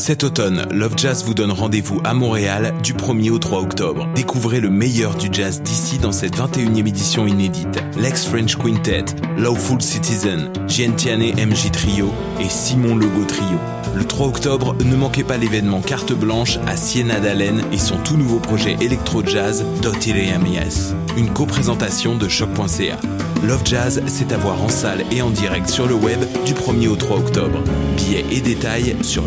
Cet automne, Love Jazz vous donne rendez-vous à Montréal du 1er au 3 octobre. Découvrez le meilleur du jazz d'ici dans cette 21e édition inédite. Lex French Quintet, Lawful Citizen, Giantiane MJ Trio et Simon Logo Trio. Le 3 octobre, ne manquez pas l'événement Carte Blanche à Siena d'Allen et son tout nouveau projet électro-jazz Dotileamias. Une co-présentation de choc.ca. Love Jazz, c'est à voir en salle et en direct sur le web du 1er au 3 octobre. Billets et détails sur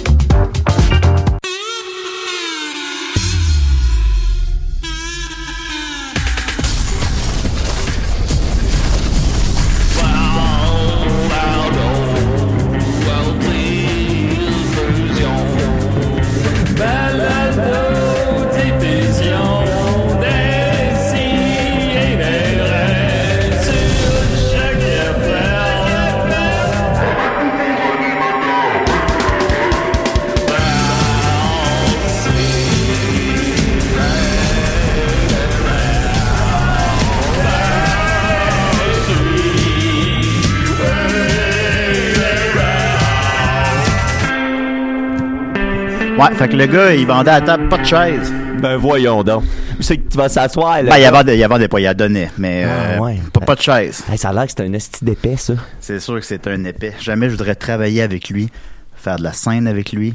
Fait que le gars, il vendait à la table pas de chaise. Ben voyons donc. C'est que tu vas s'asseoir. là. Ben, il y avait, il y avait pas, il y a donné, mais euh, Ah, ouais. pas, pas de chaise. Hey, ça a l'air que c'est un esti d'épais, ça. C'est sûr que c'est un épais. Jamais je voudrais travailler avec lui, faire de la scène avec lui,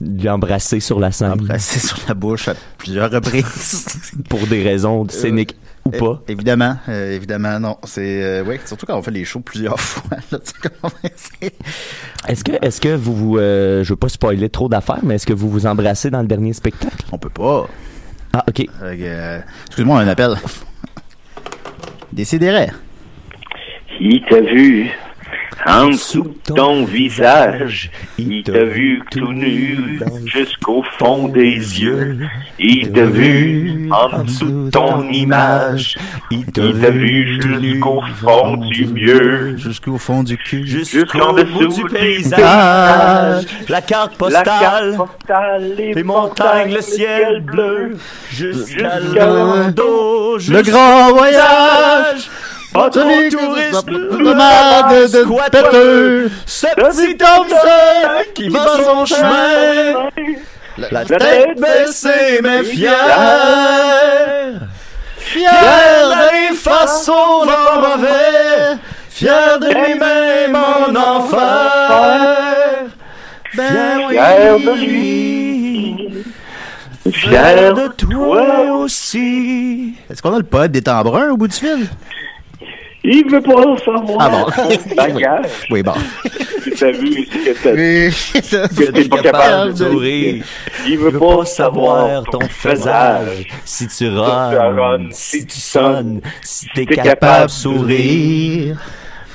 Lui embrasser sur la scène. embrasser sur la bouche à plusieurs reprises. Pour des raisons scéniques ou pas. évidemment, euh, évidemment, non. C'est euh, ouais, surtout quand on fait les shows plusieurs fois. là, tu sais comment c'est. Est-ce que, est-ce que vous, vous euh, je veux pas spoiler trop d'affaires, mais est-ce que vous vous embrassez dans le dernier spectacle? On peut pas. Ah, ok. Euh, Excuse-moi, un appel. Décidérez. Il t'a vu en dessous de ton visage. Il t'a vu tout nu jusqu'au fond des yeux. Il t'a vu en dessous de ton image. Il t'a vu jusqu'au fond du mieux. Jusqu'au fond du cul. Jusqu'en dessous du paysage, la carte postale, les montagnes, le ciel bleu, jusqu'à l'Ando, Le grand voyage. Celui Celui tourisme de de, péteux. ce petit homme seul qui va son chemin, la tête baissée mais fier, fier d'aller face au vent mauvais, fier de lui-même en enfer. Ben Fier de oui, Fier de toi aussi. Est-ce qu'on a le poète des temps bruns au bout du fil? Il veut pas savoir. Ah bon. bagage. Oui, bon. T'as vu que t'as que t'es pas capable de sourire. Il veut pas savoir ton faisage. Si tu ronnes, si tu sonnes, si t'es capable de sourire.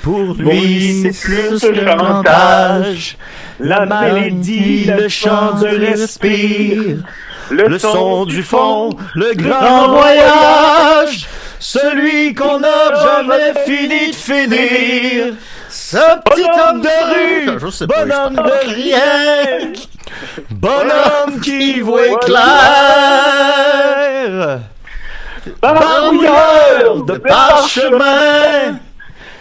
Pour lui, c'est plus que chantage. La maladie, le chant du respire. Le son du fond, le grand voyage. Celui qu'on n'a jamais fini de finir. Ce petit homme de rue, bonhomme de rien. Bonhomme qui voit clair. Barouilleur de parchemin.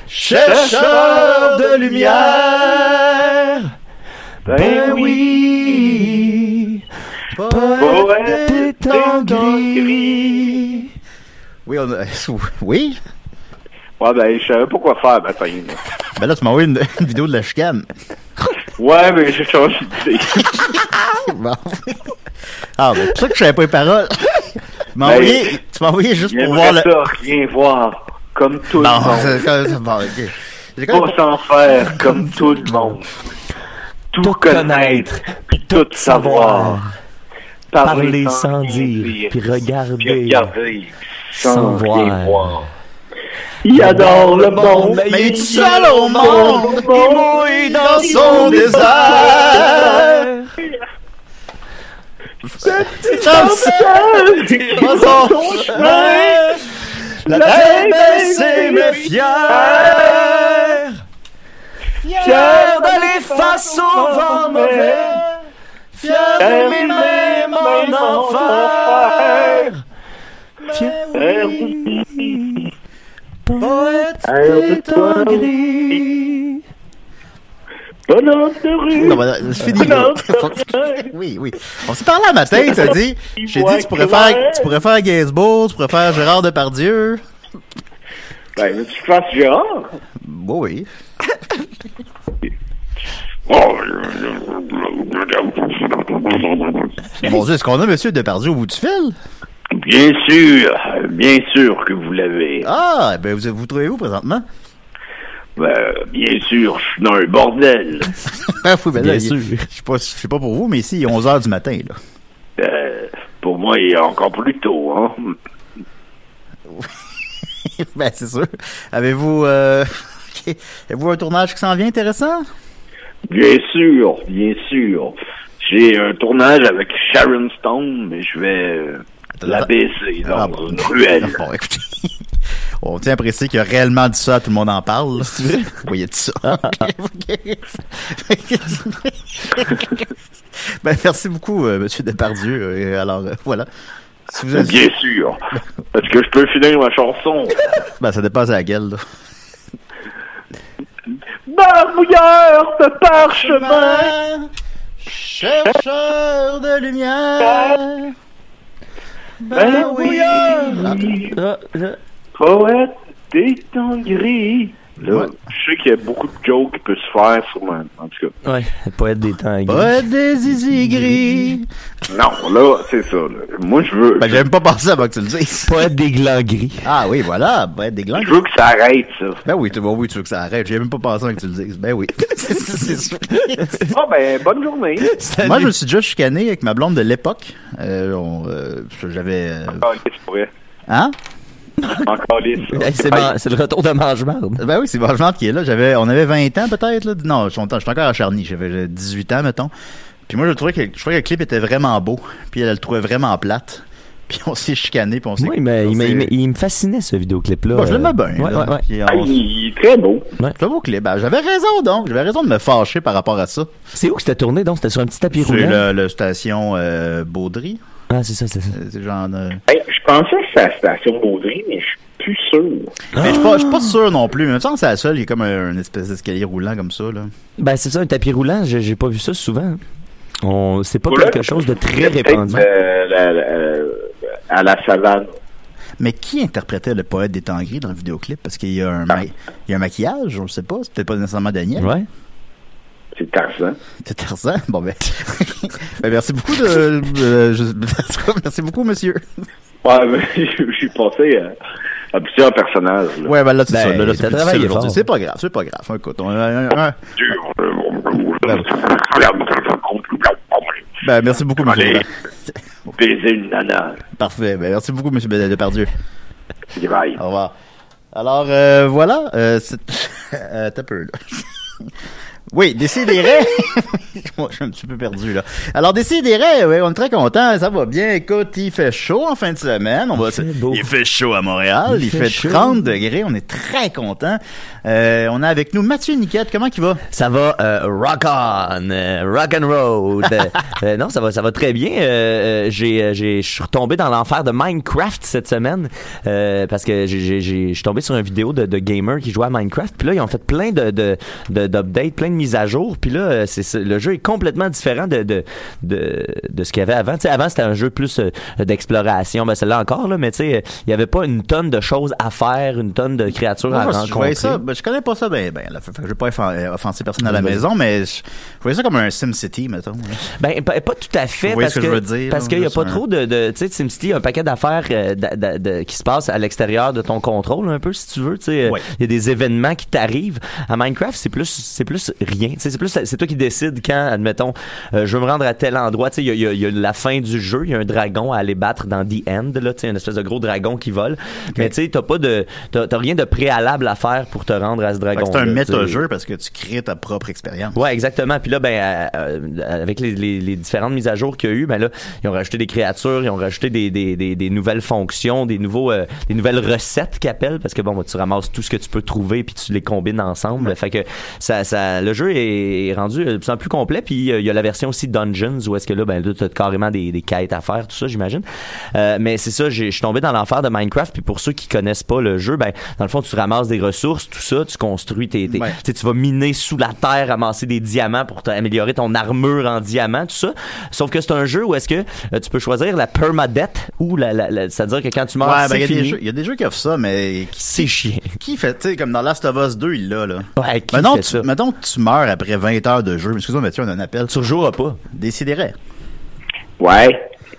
Chercheur de lumière. Ben oui. Poète en gris. Oui, on a... Oui? Ouais, ben, je savais pas quoi faire matin. là. Ben là, tu m'as envoyé une, une vidéo de la chicane. Ouais, mais j'ai changé d'idée. Bon. Ah, ben, c'est pour ça que je savais pas les paroles. Tu m'as Ben, envoyé, tu m'as envoyé juste pour voir le... ça rien voir, comme tout Non, le monde. bon, ok. J'ai quand même Pas s'en faire, comme tout le monde. Tout, Tout connaître, puis tout savoir. Parler sans dire, puis regarder puis regarder sans sans rien voir. Il adore le monde, Mais il est tout seul au monde, il mouille dans son désert. Dans son chemin, la tête baissée mais fière, fière d'aller face au vent mauvais, fière d'aimer même en enfer. Poète est en gris. Bonhomme de rue. Non, ben, c'est fini. Bonhomme de Oui, oui. On s'est parlé à matin, t'as dit. J'ai dit, tu pourrais faire, tu pourrais faire Gainsbourg, tu pourrais faire Gérard Depardieu. Ben, veux-tu que je fasse Gérard? Oui. Mon Dieu, est-ce qu'on a Monsieur Depardieu au bout du fil? Bien sûr, bien sûr que vous l'avez. Ah, ben, vous vous trouvez où présentement? Ben, bien sûr, je suis dans un bordel. Ah, oui, ben là, Bien sûr. Je sais pas, je sais pas pour vous, mais ici, il est 11 h du matin, là. Euh, pour moi, il est encore plus tôt, hein. ben, c'est sûr. Avez-vous, euh. Avez-vous un tournage qui s'en vient intéressant? Bien sûr, bien sûr. J'ai un tournage avec Sharon Stone, mais je vais euh, la baisser dans Ah, bon. une ruelle. Bon, écoutez. On tient à préciser qu'il a réellement dit ça, tout le monde en parle. C'est vrai? Oui, il a dit ça. ben, merci beaucoup, euh, Monsieur Depardieu. Et alors, euh, voilà. Si vous avez- Bien sûr. Est-ce que je peux finir ma chanson? Ben, ça dépasse la gueule, là. Barbouilleur de parchemin, Chercheur de lumière. Ben oui, Ah, là. poète des temps gris. Là, Ouais. je sais qu'il y a beaucoup de jokes qui peuvent se faire sur ma... En tout cas, Ouais, poète des temps gris. Poète des zizi gris. non, là, c'est ça. là. Moi, je veux... Ben, j'ai même pas pensé avant que tu le dises. Poète des glands gris. Ah oui, voilà. Poète des glands. Je veux que ça arrête, ça. Ben oui, tu, bon, oui, tu veux que ça arrête. J'ai même pas pensé avant que tu le dises. Ben oui. c'est sûr. Ah, ben, bonne journée. Moi, je me suis déjà chicané avec ma blonde de l'époque. Euh, on, euh, j'avais. euh, pour vrai. Hein? Encore c'est, man- c'est le retour de mange-marde. Ben oui, c'est Vachement qui est là. J'avais, on avait 20 ans peut-être là. Non, je suis encore à Charny. J'avais 18 ans mettons. Puis moi, je trouvais que je trouvais que le clip était vraiment beau. Puis elle, elle le trouvait vraiment plate. Puis on s'est chicané. Puis on s'est. Oui, mais on il, me- s'est- il me- il me fascinait ce vidéoclip-là. Bon, je l'aimais bien. Ouais, là. ouais, ouais. Puis Ah, on- il est très beau. C'est un beau clip. Ben, j'avais raison donc. J'avais raison de me fâcher par rapport à ça. C'est où que c'était tourné donc? C'était sur un petit tapis C'est roulant? le, le station euh, Baudry. Ah, c'est ça, c'est ça. C'est genre. euh, Hey, je pensais que c'était la station Baudry, mais je suis plus sûr. Mais je suis pas, je suis pas sûr non plus. Mais il me semble que c'est la seule. Il y a comme un, une espèce d'escalier roulant comme ça là. Ben, c'est ça, un tapis roulant. J'ai, j'ai pas vu ça souvent. On, c'est pas quelque chose de très répandu. euh, la- la- euh, à la savane. Mais qui interprétait le poète des temps gris dans le vidéoclip? Parce qu'il y a un, ma- il y a un maquillage, on ne sait pas. C'est peut-être pas nécessairement Daniel. Ouais. C'est Tarzan. C'est Tarzan? Bon, ben. ben, merci beaucoup de, euh, je- merci beaucoup, monsieur. Ouais, mais j'ai pensé à, à plusieurs personnages. là. Ouais, ben là, c'est Ben, ça. Là, là, c'est. C'est pas grave, c'est pas grave. Écoute, on un- un- ben, merci beaucoup, monsieur. Baiser une nana. Parfait. Ben, merci beaucoup, monsieur Depardieu. Ok, bye. Au revoir. Alors, euh, voilà. Euh, c'est- euh, t'as peu, là. Oui, Décidérez. Moi, je suis un petit peu perdu, là. Alors, Décidérez, oui, on est très content. Ça va bien. Écoute, il fait chaud en fin de semaine. On va, fait il fait chaud à Montréal. Il, Il fait, fait chaud. 30 degrés. On est très content. Euh, on a avec nous Mathieu Niquette. Comment il va? Ça va euh, rock on, euh, rock and road. Euh, non, ça va, ça va très bien. J'ai, j'ai, je suis retombé dans l'enfer de Minecraft cette semaine euh, parce que j'ai, j'ai, j'ai- je suis tombé sur une vidéo de, de gamers qui jouaient à Minecraft. Puis là, ils ont fait plein de, de, de- d'updates, plein de mise à jour. Puis là, c'est le jeu est complètement différent de de de, de ce qu'il y avait avant. Tu sais, avant c'était un jeu plus d'exploration. Ben celle-là encore là, mais tu sais, il y avait pas une tonne de choses à faire, une tonne de créatures à rencontrer. ça, ben, je connais pas ça ben, ben, là, fait que je vais pas euh, offenser personne à la maison, mais je, je voyais ça comme un SimCity, mettons. là. Ben, pas, pas tout à fait. Vous parce ce que je veux dire, Parce qu'il y a pas un- trop de, de tu sais, SimCity, il y a un paquet d'affaires euh, de- de- de- qui se passent à l'extérieur de ton contrôle, un peu, si tu veux, tu sais. euh. Il y a des événements qui t'arrivent. À Minecraft, c'est plus, c'est plus rien. C'est plus, c'est toi qui décides quand, admettons, euh, je veux me rendre à tel endroit. Tu sais, il y a, y y la fin du jeu, il y a un dragon à aller battre dans The End, là, tu sais, une espèce de gros dragon qui vole. Mais tu sais, t'as pas de, t'as rien de préalable à faire pour te rendre à ce dragon. C'est un méta-jeu parce que tu crées ta propre expérience. Ouais, exactement. Puis là, ben, euh, euh, avec les, les, les différentes mises à jour qu'il y a eu, ben là, ils ont rajouté des créatures, ils ont rajouté des, des, des, des nouvelles fonctions, des nouveaux, euh, des nouvelles recettes qu'ils appellent, parce que bon, ben, tu ramasses tout ce que tu peux trouver puis tu les combines ensemble. Fait que ça, ça, le jeu est rendu de plus en plus complet. Puis euh, il y a la version aussi Dungeons où est-ce que là, ben, là, t'as carrément des, des quêtes à faire, tout ça, j'imagine. Euh, mais c'est ça, j'ai- je suis tombé dans l'enfer de Minecraft. Puis pour ceux qui connaissent pas le jeu, ben, dans le fond, tu ramasses des ressources, tout ça, tu construis tes, tes- Ouais. tu vas miner sous la terre, ramasser des diamants pour améliorer ton armure en diamant, tout ça. Sauf que c'est un jeu où est-ce que euh, tu peux choisir la permadeath ou la, la, la- c'est-à-dire que quand tu meurs, Ouais, ben, il y, c'est a des fini. jeux- il y a des jeux qui offrent ça, mais qui, C'est chiant. qui fait, tu sais, comme dans Last of Us 2, il l'a, là. Ouais, qui Mettons, fait ça? tu, mettons que tu meurs après 20 heures de jeu. Excuse-moi, Mathieu, on a un appel. Tu rejoueras pas. Décidérez. Ouais,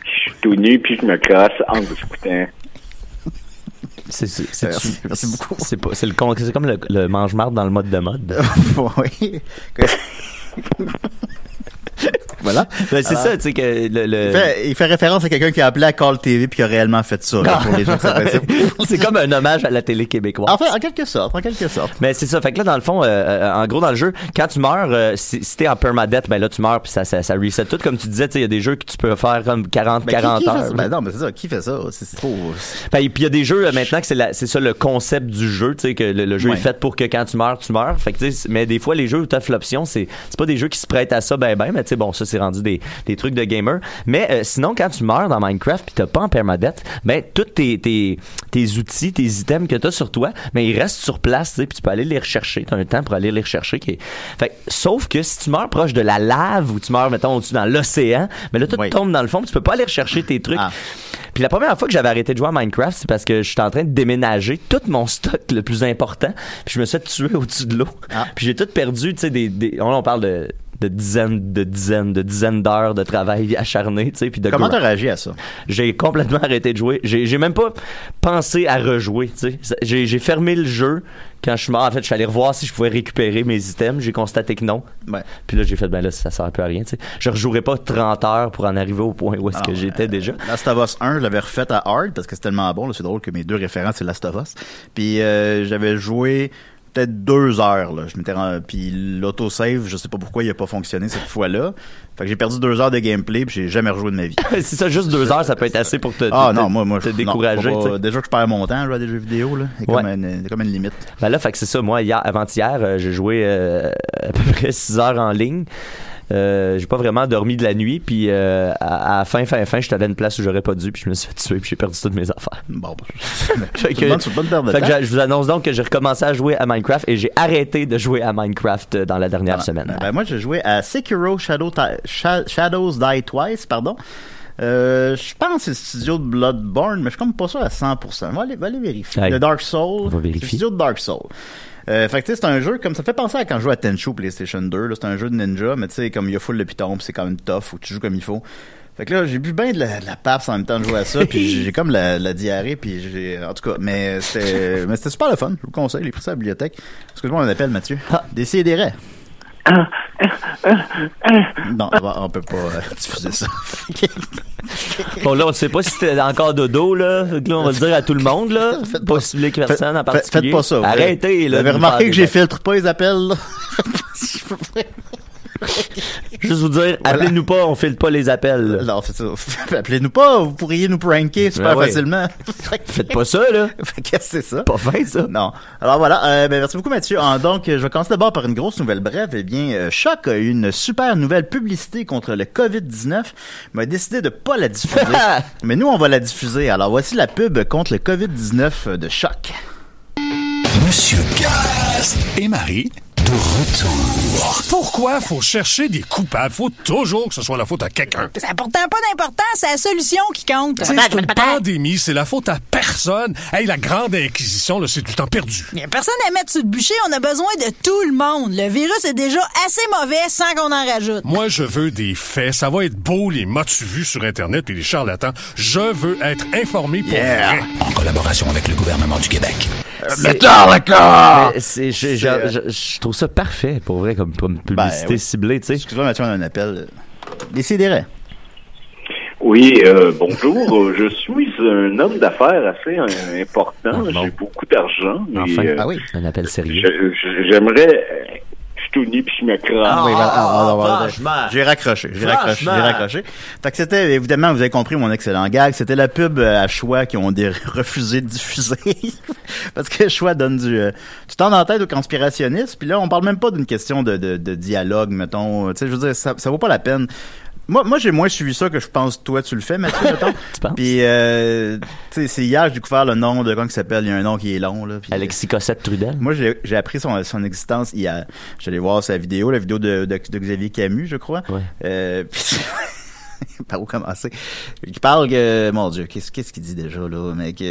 je suis tout nu puis je me crosse en vous écoutant. C'est, merci beaucoup. C'est, pas, c'est, le, con- c'est comme le, le mange-marde dans le mode de mode. oui. voilà. Ben, c'est ça, tu sais, que le... le- Il fait, il fait référence à quelqu'un qui a appelé à Call TV puis qui a réellement fait ça, là, pour les gens c'est comme un hommage à la télé québécoise. En fait, en quelque sorte, en quelque sorte. Mais c'est ça. Fait que là, dans le fond, euh, euh, en gros, dans le jeu, quand tu meurs, euh, si, si t'es en permadeath, ben là, tu meurs puis ça, ça, ça reset tout. Comme tu disais, tu sais, il y a des jeux que tu peux faire comme 40, Ben, qui- 40 qui heures. Ben non, mais c'est ça. Qui fait ça? C'est trop... Ben, et puis il y a des jeux euh, maintenant que c'est ça le concept du jeu, tu sais que le, le jeu Ouais. est fait pour que quand tu meurs, tu meurs. Fait que mais des fois les jeux où t'offres l'option, c'est c'est pas des jeux qui se prêtent à ça ben ben, mais sais bon, ça c'est rendu des, des trucs de gamer. Mais euh, sinon quand tu meurs dans Minecraft puis t'as pas en permadeath, ben tous tes, tes tes outils, tes items que t'as sur toi, ben ils restent sur place, puis tu peux aller les rechercher, t'as un temps pour aller les rechercher qui est... Fait sauf que si tu meurs proche de la lave ou tu meurs mettons au-dessus dans l'océan, ben là tout Oui. tombe dans le fond, tu peux pas aller rechercher tes trucs. Ah. Puis la première fois que j'avais arrêté de jouer à Minecraft, c'est parce que j'étais en train de déménager tout mon stock le plus important, puis je me suis tué au-dessus de l'eau. Ah. Puis j'ai tout perdu, tu sais, des, on parle de de dizaines, de dizaines, de dizaines d'heures de travail acharné, tu sais, puis de Comment t'as réagi à ça? j'ai complètement arrêté de jouer. J'ai même pas pensé à rejouer, tu sais. J'ai fermé le jeu quand je suis mort. En fait, je suis allé revoir si je pouvais récupérer mes items. J'ai constaté que non. Ouais. Puis là, j'ai fait, ben là, ça sert un peu à rien, tu sais. Je rejouerai pas 30 heures pour en arriver au point où est-ce que Alors, j'étais euh, déjà. Last of Us 1, je l'avais refait à hard parce que c'est tellement bon. là, C'est drôle que mes deux références, c'est Last of Us. Puis euh, j'avais joué peut-être deux heures. Là. Je m'étais rendu- Puis l'autosave, je sais pas pourquoi il a pas fonctionné cette fois-là. Fait que j'ai perdu deux heures de gameplay puis j'ai jamais rejoué de ma vie. c'est ça, juste deux heures, ça peut être assez pour te, Ah te- non, moi, moi, te je- non, décourager. pas- déjà que je perds mon temps à jouer à des jeux vidéo, là. C'est comme, Ouais. une, c'est comme une limite. Ben là, fait que c'est ça. Moi, hier, avant-hier, euh, j'ai joué euh, à peu près 6 heures en ligne. Euh, j'ai pas vraiment dormi de la nuit, puis euh, à, fin, fin, fin, j'étais allé à une place où j'aurais pas dû, puis je me suis fait tuer, puis j'ai perdu toutes mes affaires. Bon, bah, Fait que- bonne, bonne Fait je vous annonce donc que j'ai recommencé à jouer à Minecraft et j'ai arrêté de jouer à Minecraft euh, dans la dernière Ah, semaine. Ben, moi, j'ai joué à Sekiro Shadow Sha- Shadows Die Twice, pardon. Euh, je pense que c'est le studio de Bloodborne, mais je suis comme pas sûr à 100%. Va aller, va aller vérifier. Le Dark Soul. On va C'est le vérifier. studio de Dark Soul. Euh, fait que tu sais, c'est un jeu comme ça fait penser à quand je jouais à Tenchu PlayStation 2. là. C'est un jeu de ninja, mais tu sais, comme il y a full de pitons, pis c'est quand même tough, où tu joues comme il faut. Fait que là, j'ai bu bien de la, de la paps en même temps de jouer à ça, puis j'ai comme la, la diarrhée, puis j'ai... En tout cas, mais c'était mais c'était super le fun. Je vous conseille, j'ai pris ça à la bibliothèque. Excuse-moi, on appelle Mathieu. Ah. Décidérez. Non, on peut pas euh, diffuser ça. Bon, là, on sait pas si c'était encore dodo, là. Là, on va le dire à tout le monde, là. Faites pas que personne en Faites- particulier. Faites pas ça. Arrêtez, là. Vous avez remarqué que j'ai filtre pas les appels, là? Juste vous dire, Voilà. appelez-nous pas, on file pas les appels. là. Non, c'est ça. Appelez-nous pas, vous pourriez nous pranker super Ben ouais. facilement. Faites pas ça, là. Fait que c'est ça. Pas fin, ça. Non. Alors voilà, euh, ben, merci beaucoup Mathieu. Ah, donc, je vais commencer d'abord par une grosse nouvelle brève. Eh bien, euh, Choc a eu une super nouvelle publicité contre le COVID-19, mais a décidé de pas la diffuser. mais nous, on va la diffuser. Alors, voici la pub contre le COVID-19 de Choc. Monsieur Gast et Marie, de retour. Pourquoi faut chercher des coupables? Faut toujours que ce soit la faute à quelqu'un. Ça n'a pourtant pas d'importance, c'est la solution qui compte. C'est une pandémie, c'est la faute à personne. Hey, la grande inquisition, là, c'est du temps perdu. Il y a personne à mettre sur le bûcher, on a besoin de tout le monde. Le virus est déjà assez mauvais sans qu'on en rajoute. Moi, je veux des faits. Ça va être beau, les mots-tu vus sur Internet et les charlatans. Je veux être informé pour vrai. En collaboration avec le gouvernement du Québec. D'accord! Mais c'est- je, je- trouve ça parfait, pour vrai, comme, comme publicité Ben, oui. ciblée, tu sais. Excuse-moi, Mathieu, on a un appel. Décidérez. Oui, euh, bonjour. Je suis un homme d'affaires assez euh, important. Ah, bon. J'ai beaucoup d'argent. Enfin, euh, Ah oui. un appel sérieux. J'aimerais... Je suis tout nu puis je me crame. Ah, Oui. Ah, ah, ah. J'ai raccroché, j'ai raccroché, j'ai raccroché. Fait que c'était, évidemment, vous avez compris mon excellent gag, c'était la pub à choix qui ont dé- refusé de diffuser. Parce que choix donne du, euh, du temps dans la tête aux conspirationnistes. Puis là, on parle même pas d'une question de, de, de dialogue, mettons. Tu sais, je veux dire, ça, ça vaut pas la peine. Moi, moi j'ai moins suivi ça que je pense toi tu le fais, Mathieu, mettons. Tu penses? Puis, euh, tu sais, c'est hier j'ai découvert le nom de comment il s'appelle. Il y a un nom qui est long, là. puis- Alexis Cossette Trudel. moi, j'ai appris son, son existence hier. J'allais voir sa vidéo, la vidéo de, de, de Xavier Camus, je crois. Ouais. Euh, par où commencer? Il parle que, mon Dieu, qu'est-ce qu'est-ce qu'il dit déjà, là, mec?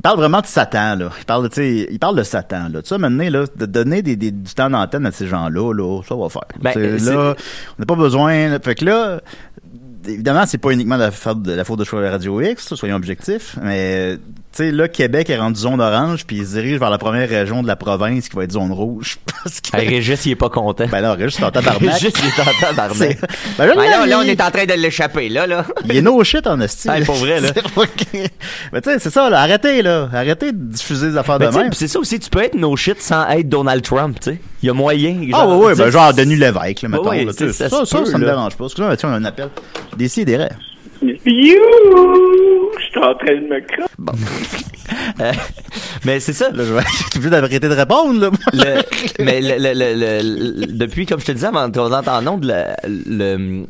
Il parle vraiment de Satan, là. Il parle, il parle de Satan, là. Tu sais, maintenant, là, de donner des, des- du temps d'antenne à ces gens-là, là, ça va faire. Ben, là, on n'a pas besoin. là. Fait que là, évidemment, c'est pas uniquement la faute de la faute de choix de Radio X, soyons objectifs, mais sais là Québec est rendu zone orange puis il se dirige vers la première région de la province qui va être zone rouge parce que Hey, Régis, il est pas content. ben là Régis c'est en tabarnak. Régis, il est en tabarnak. C'est- ben là, là, on est en train de l'échapper, là, là. il est no shit en esti. Ah, pour vrai, là. Mais tu sais, c'est ça, là. Arrêtez, là. Arrêtez de diffuser des affaires Ben, de tu même. c'est ça aussi, tu peux être no shit sans être Donald Trump, tu sais. Il y a moyen. Ah, genre, ouais, ouais, tu sais, ben, genre Denis Lévesque, là, mettons. Ouais, là, tu ça ça, ça, me dérange pas. Excuse-moi, Mathieu, on a un appel. Décidérez. You! Je suis en train de me cramer. Mais c'est ça. Là, je être obligé d'arrêter de répondre, là. Le- mais le, le- le- le- le- depuis, comme je te disais avant en ondes, le, le-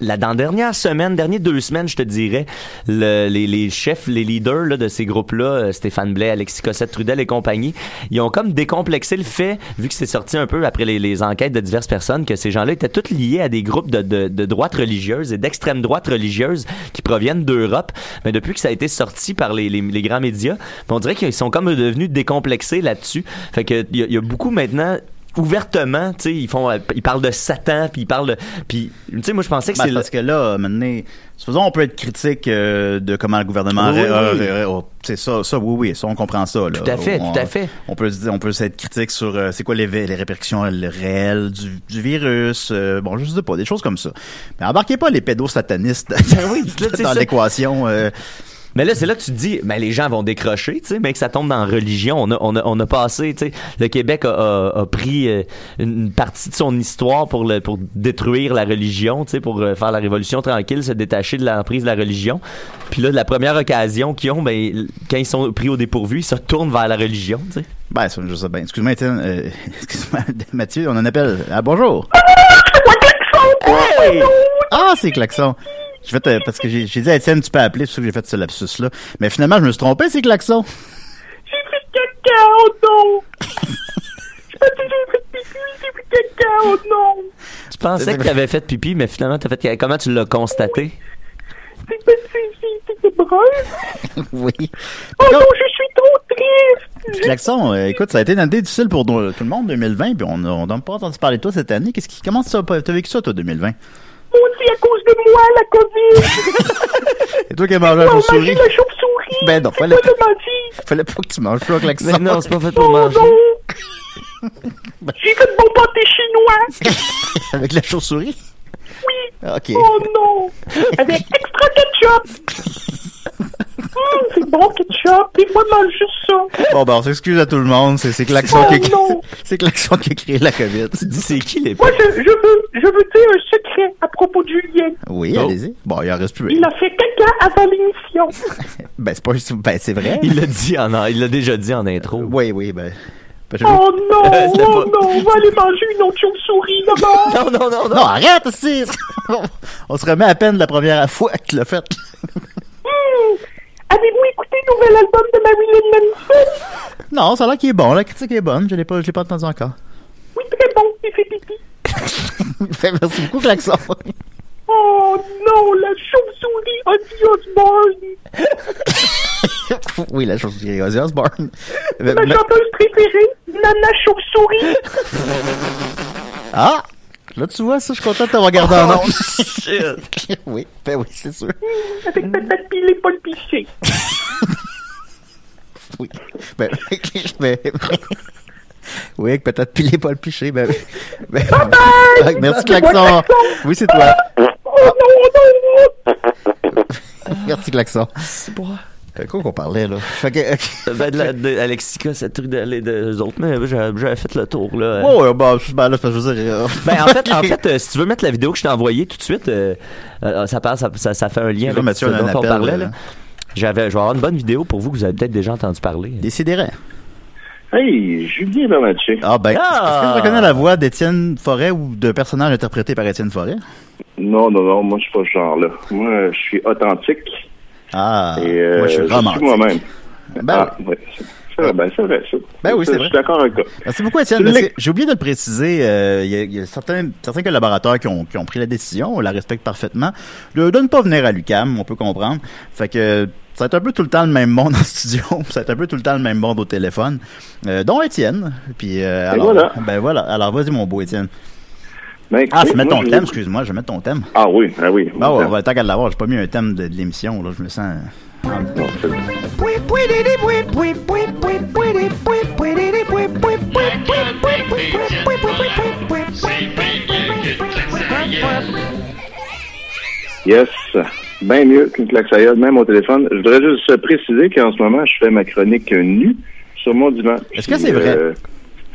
la, dans la dernière semaine, dernières deux semaines, je te dirais, le- les, les chefs, les leaders là, de ces groupes-là, euh, Stéphane Blais, Alexis Cossette, Trudel et compagnie, ils ont comme décomplexé le fait, vu que c'est sorti un peu après les, les enquêtes de diverses personnes, que ces gens-là étaient tous liés à des groupes de, de, droite religieuse et d'extrême droite religieuse qui proviennent d'Europe. Mais depuis que ça a été sorti par les, les, grands médias, on dirait qu'ils sont comme devenus décomplexés là-dessus. Fait que il y a beaucoup maintenant ouvertement, tu sais, ils font, ils parlent de Satan, puis ils parlent de, puis, tu sais, moi je pensais que Ben, c'est, parce que là, maintenant, supposons on peut être critique euh, de comment le gouvernement Oui, euh, oui. oh, c'est ça, ça, oui, oui, ça on comprend ça. Là. Tout à fait, on, tout à fait. On peut, on peut être critique sur euh, c'est quoi les, répercussions réelles du, du virus. euh, bon, je sais pas, des choses comme ça. Mais embarquez pas les pédosatanistes Ben oui, dans l'équation. Euh, Mais là, c'est là que tu te dis, ben, les gens vont décrocher, tu sais, mais que ça tombe dans la religion. On a, on a, on a passé, tu sais, le Québec a, a, a pris euh, une partie de son histoire pour, le, pour détruire la religion, tu sais, pour euh, faire la révolution tranquille, se détacher de l'emprise de la religion. Puis là, de la première occasion qu'ils ont, ben, quand ils sont pris au dépourvu, ils se tournent vers la religion, tu sais. ben, ça, je sais bien. Excuse-moi, euh, excuse-moi, Mathieu, on en appelle. Ah, bonjour. Ah, c'est Klaxon. J'ai fait, euh, parce que j'ai dit à Étienne, tu peux appeler, c'est pour ça que j'ai fait ce lapsus-là. Mais finalement, je me suis trompé, c'est Klaxon. J'ai fait caca, oh non! Je j'ai fait pipi, j'ai fait caca, oh non! Tu pensais que tu avais fait pipi, mais finalement, t'as fait, comment tu l'as constaté? C'est j'ai- c'était brun. oui. Oh non, je suis trop triste! Klaxon, euh, écoute, ça a été une année difficile pour nous- tout le monde, 2020, puis on n'a pas entendu parler de toi cette année. Qu'est-ce qui, comment ça, t'as vécu ça, toi, 2020? C'est à cause de moi, la COVID! Et toi qui as mangé la chauve-souris? la chauve-souris! Ben non, fallait, pas de mentir! fallait pas que tu manges ça, Klaxon. Mais non, c'est pas fait pour Oh manger. non! J'ai fait mon pâté chinois! Avec la chauve-souris? Oui! Ok. Oh non! Avec extra ketchup! C'est bon ketchup! Des fois, mange juste ça! Bon, ben, on s'excuse à tout le monde. C'est c'est Klaxon Oh qui, c'est Klaxon qui a créé la COVID. Tu dis, c'est qui les Moi, je, je veux, je veux dire un secret à propos de Julien. Oui, Oh. allez-y. Bon, il en reste plus. Il a fait caca avant l'émission. Ben, c'est pas, ben, c'est vrai. Il l'a dit en, il l'a déjà dit en intro. Oui, oui, ben. ben, Oh non! Oh pas- non! On va aller manger une autre chauve-souris d'abord! Non, non, non, non. Non, arrête, aussi! On se remet à peine la première fois que tu l'as fait. Hum, Avez-vous écouté le nouvel album de Marilyn Manson? Non, ça a l'air qu'il est bon. La critique est bonne. Je l'ai pas, je l'ai pas entendu encore. Oui, très bon, il fait pipi. Fait- Merci beaucoup, Klaxon. Oh non, la chauve-souris Ozzy Osbourne. oui, la est Ozzy Osbourne. Ma chanteuse préférée, Nana Chauve-souris. Ah! Là, tu vois, ça, je suis content de t'avoir gardé en Oh, ondes. oui, ben oui, c'est sûr. Avec patate pilée, Paul Piché. Oui. Ben, ben, oui, avec peut-être pilé pas le piché. Ben, ben, Bye! merci, Klaxon. Oui, c'est toi. Oh non, non, Merci, Klaxon. C'est bon. Quoi qu'on parlait, là? Fait que. Ben, de, la- de Alexica, ce truc d'aller des autres, mais j'avais fait le tour, là. Oh, ouais, bah, ben, là, je veux dire. euh, Ben, en fait, en fait euh, si tu veux mettre la vidéo que je t'ai envoyée tout de suite, euh, euh, ça, passe, ça, ça, ça fait un lien avec ce dont on parlait. Là. J'avais, je vais avoir une bonne vidéo pour vous que vous avez peut-être déjà entendu parler. Décidérez. Hey, Julien Bernatchez. Ah, ben, Ah! est-ce que tu reconnais la voix d'Étienne Forêt ou d'un personnage interprété par Étienne Forêt? Non, non, non, moi, je suis pas ce genre-là. Moi, je suis authentique. Ah, et, euh, moi, je suis romantique. moi-même. Ben, ah, vrai, ben, c'est vrai, ça. Ben oui, c'est Je vrai. suis d'accord avec toi. Merci beaucoup, Étienne. J'ai oublié de le préciser. euh, Il y a, il y a certains, certains collaborateurs qui ont, qui ont pris la décision, on la respecte parfaitement, de, de ne pas venir à l'UCAM, on peut comprendre. Fait que ça va être un peu tout le temps le même monde en studio, ça va être un peu tout le temps le même monde au téléphone, euh, dont Étienne. Puis, euh, alors, voilà. Ben voilà. Alors, vas-y, mon beau Étienne. Ben, Ah, je vais mettre moi, ton je- thème, excuse-moi, je vais mettre ton thème. Ah oui, ah oui. Ah ouais, ouais, tant qu'à l'avoir, j'ai pas mis un thème de, de l'émission, là, je me sens... Non, c'est- Yes. Bien mieux qu'une claque même au téléphone. Je voudrais juste préciser qu'en ce moment, je fais ma chronique nue sur mon divan. Est-ce que c'est vrai? euh,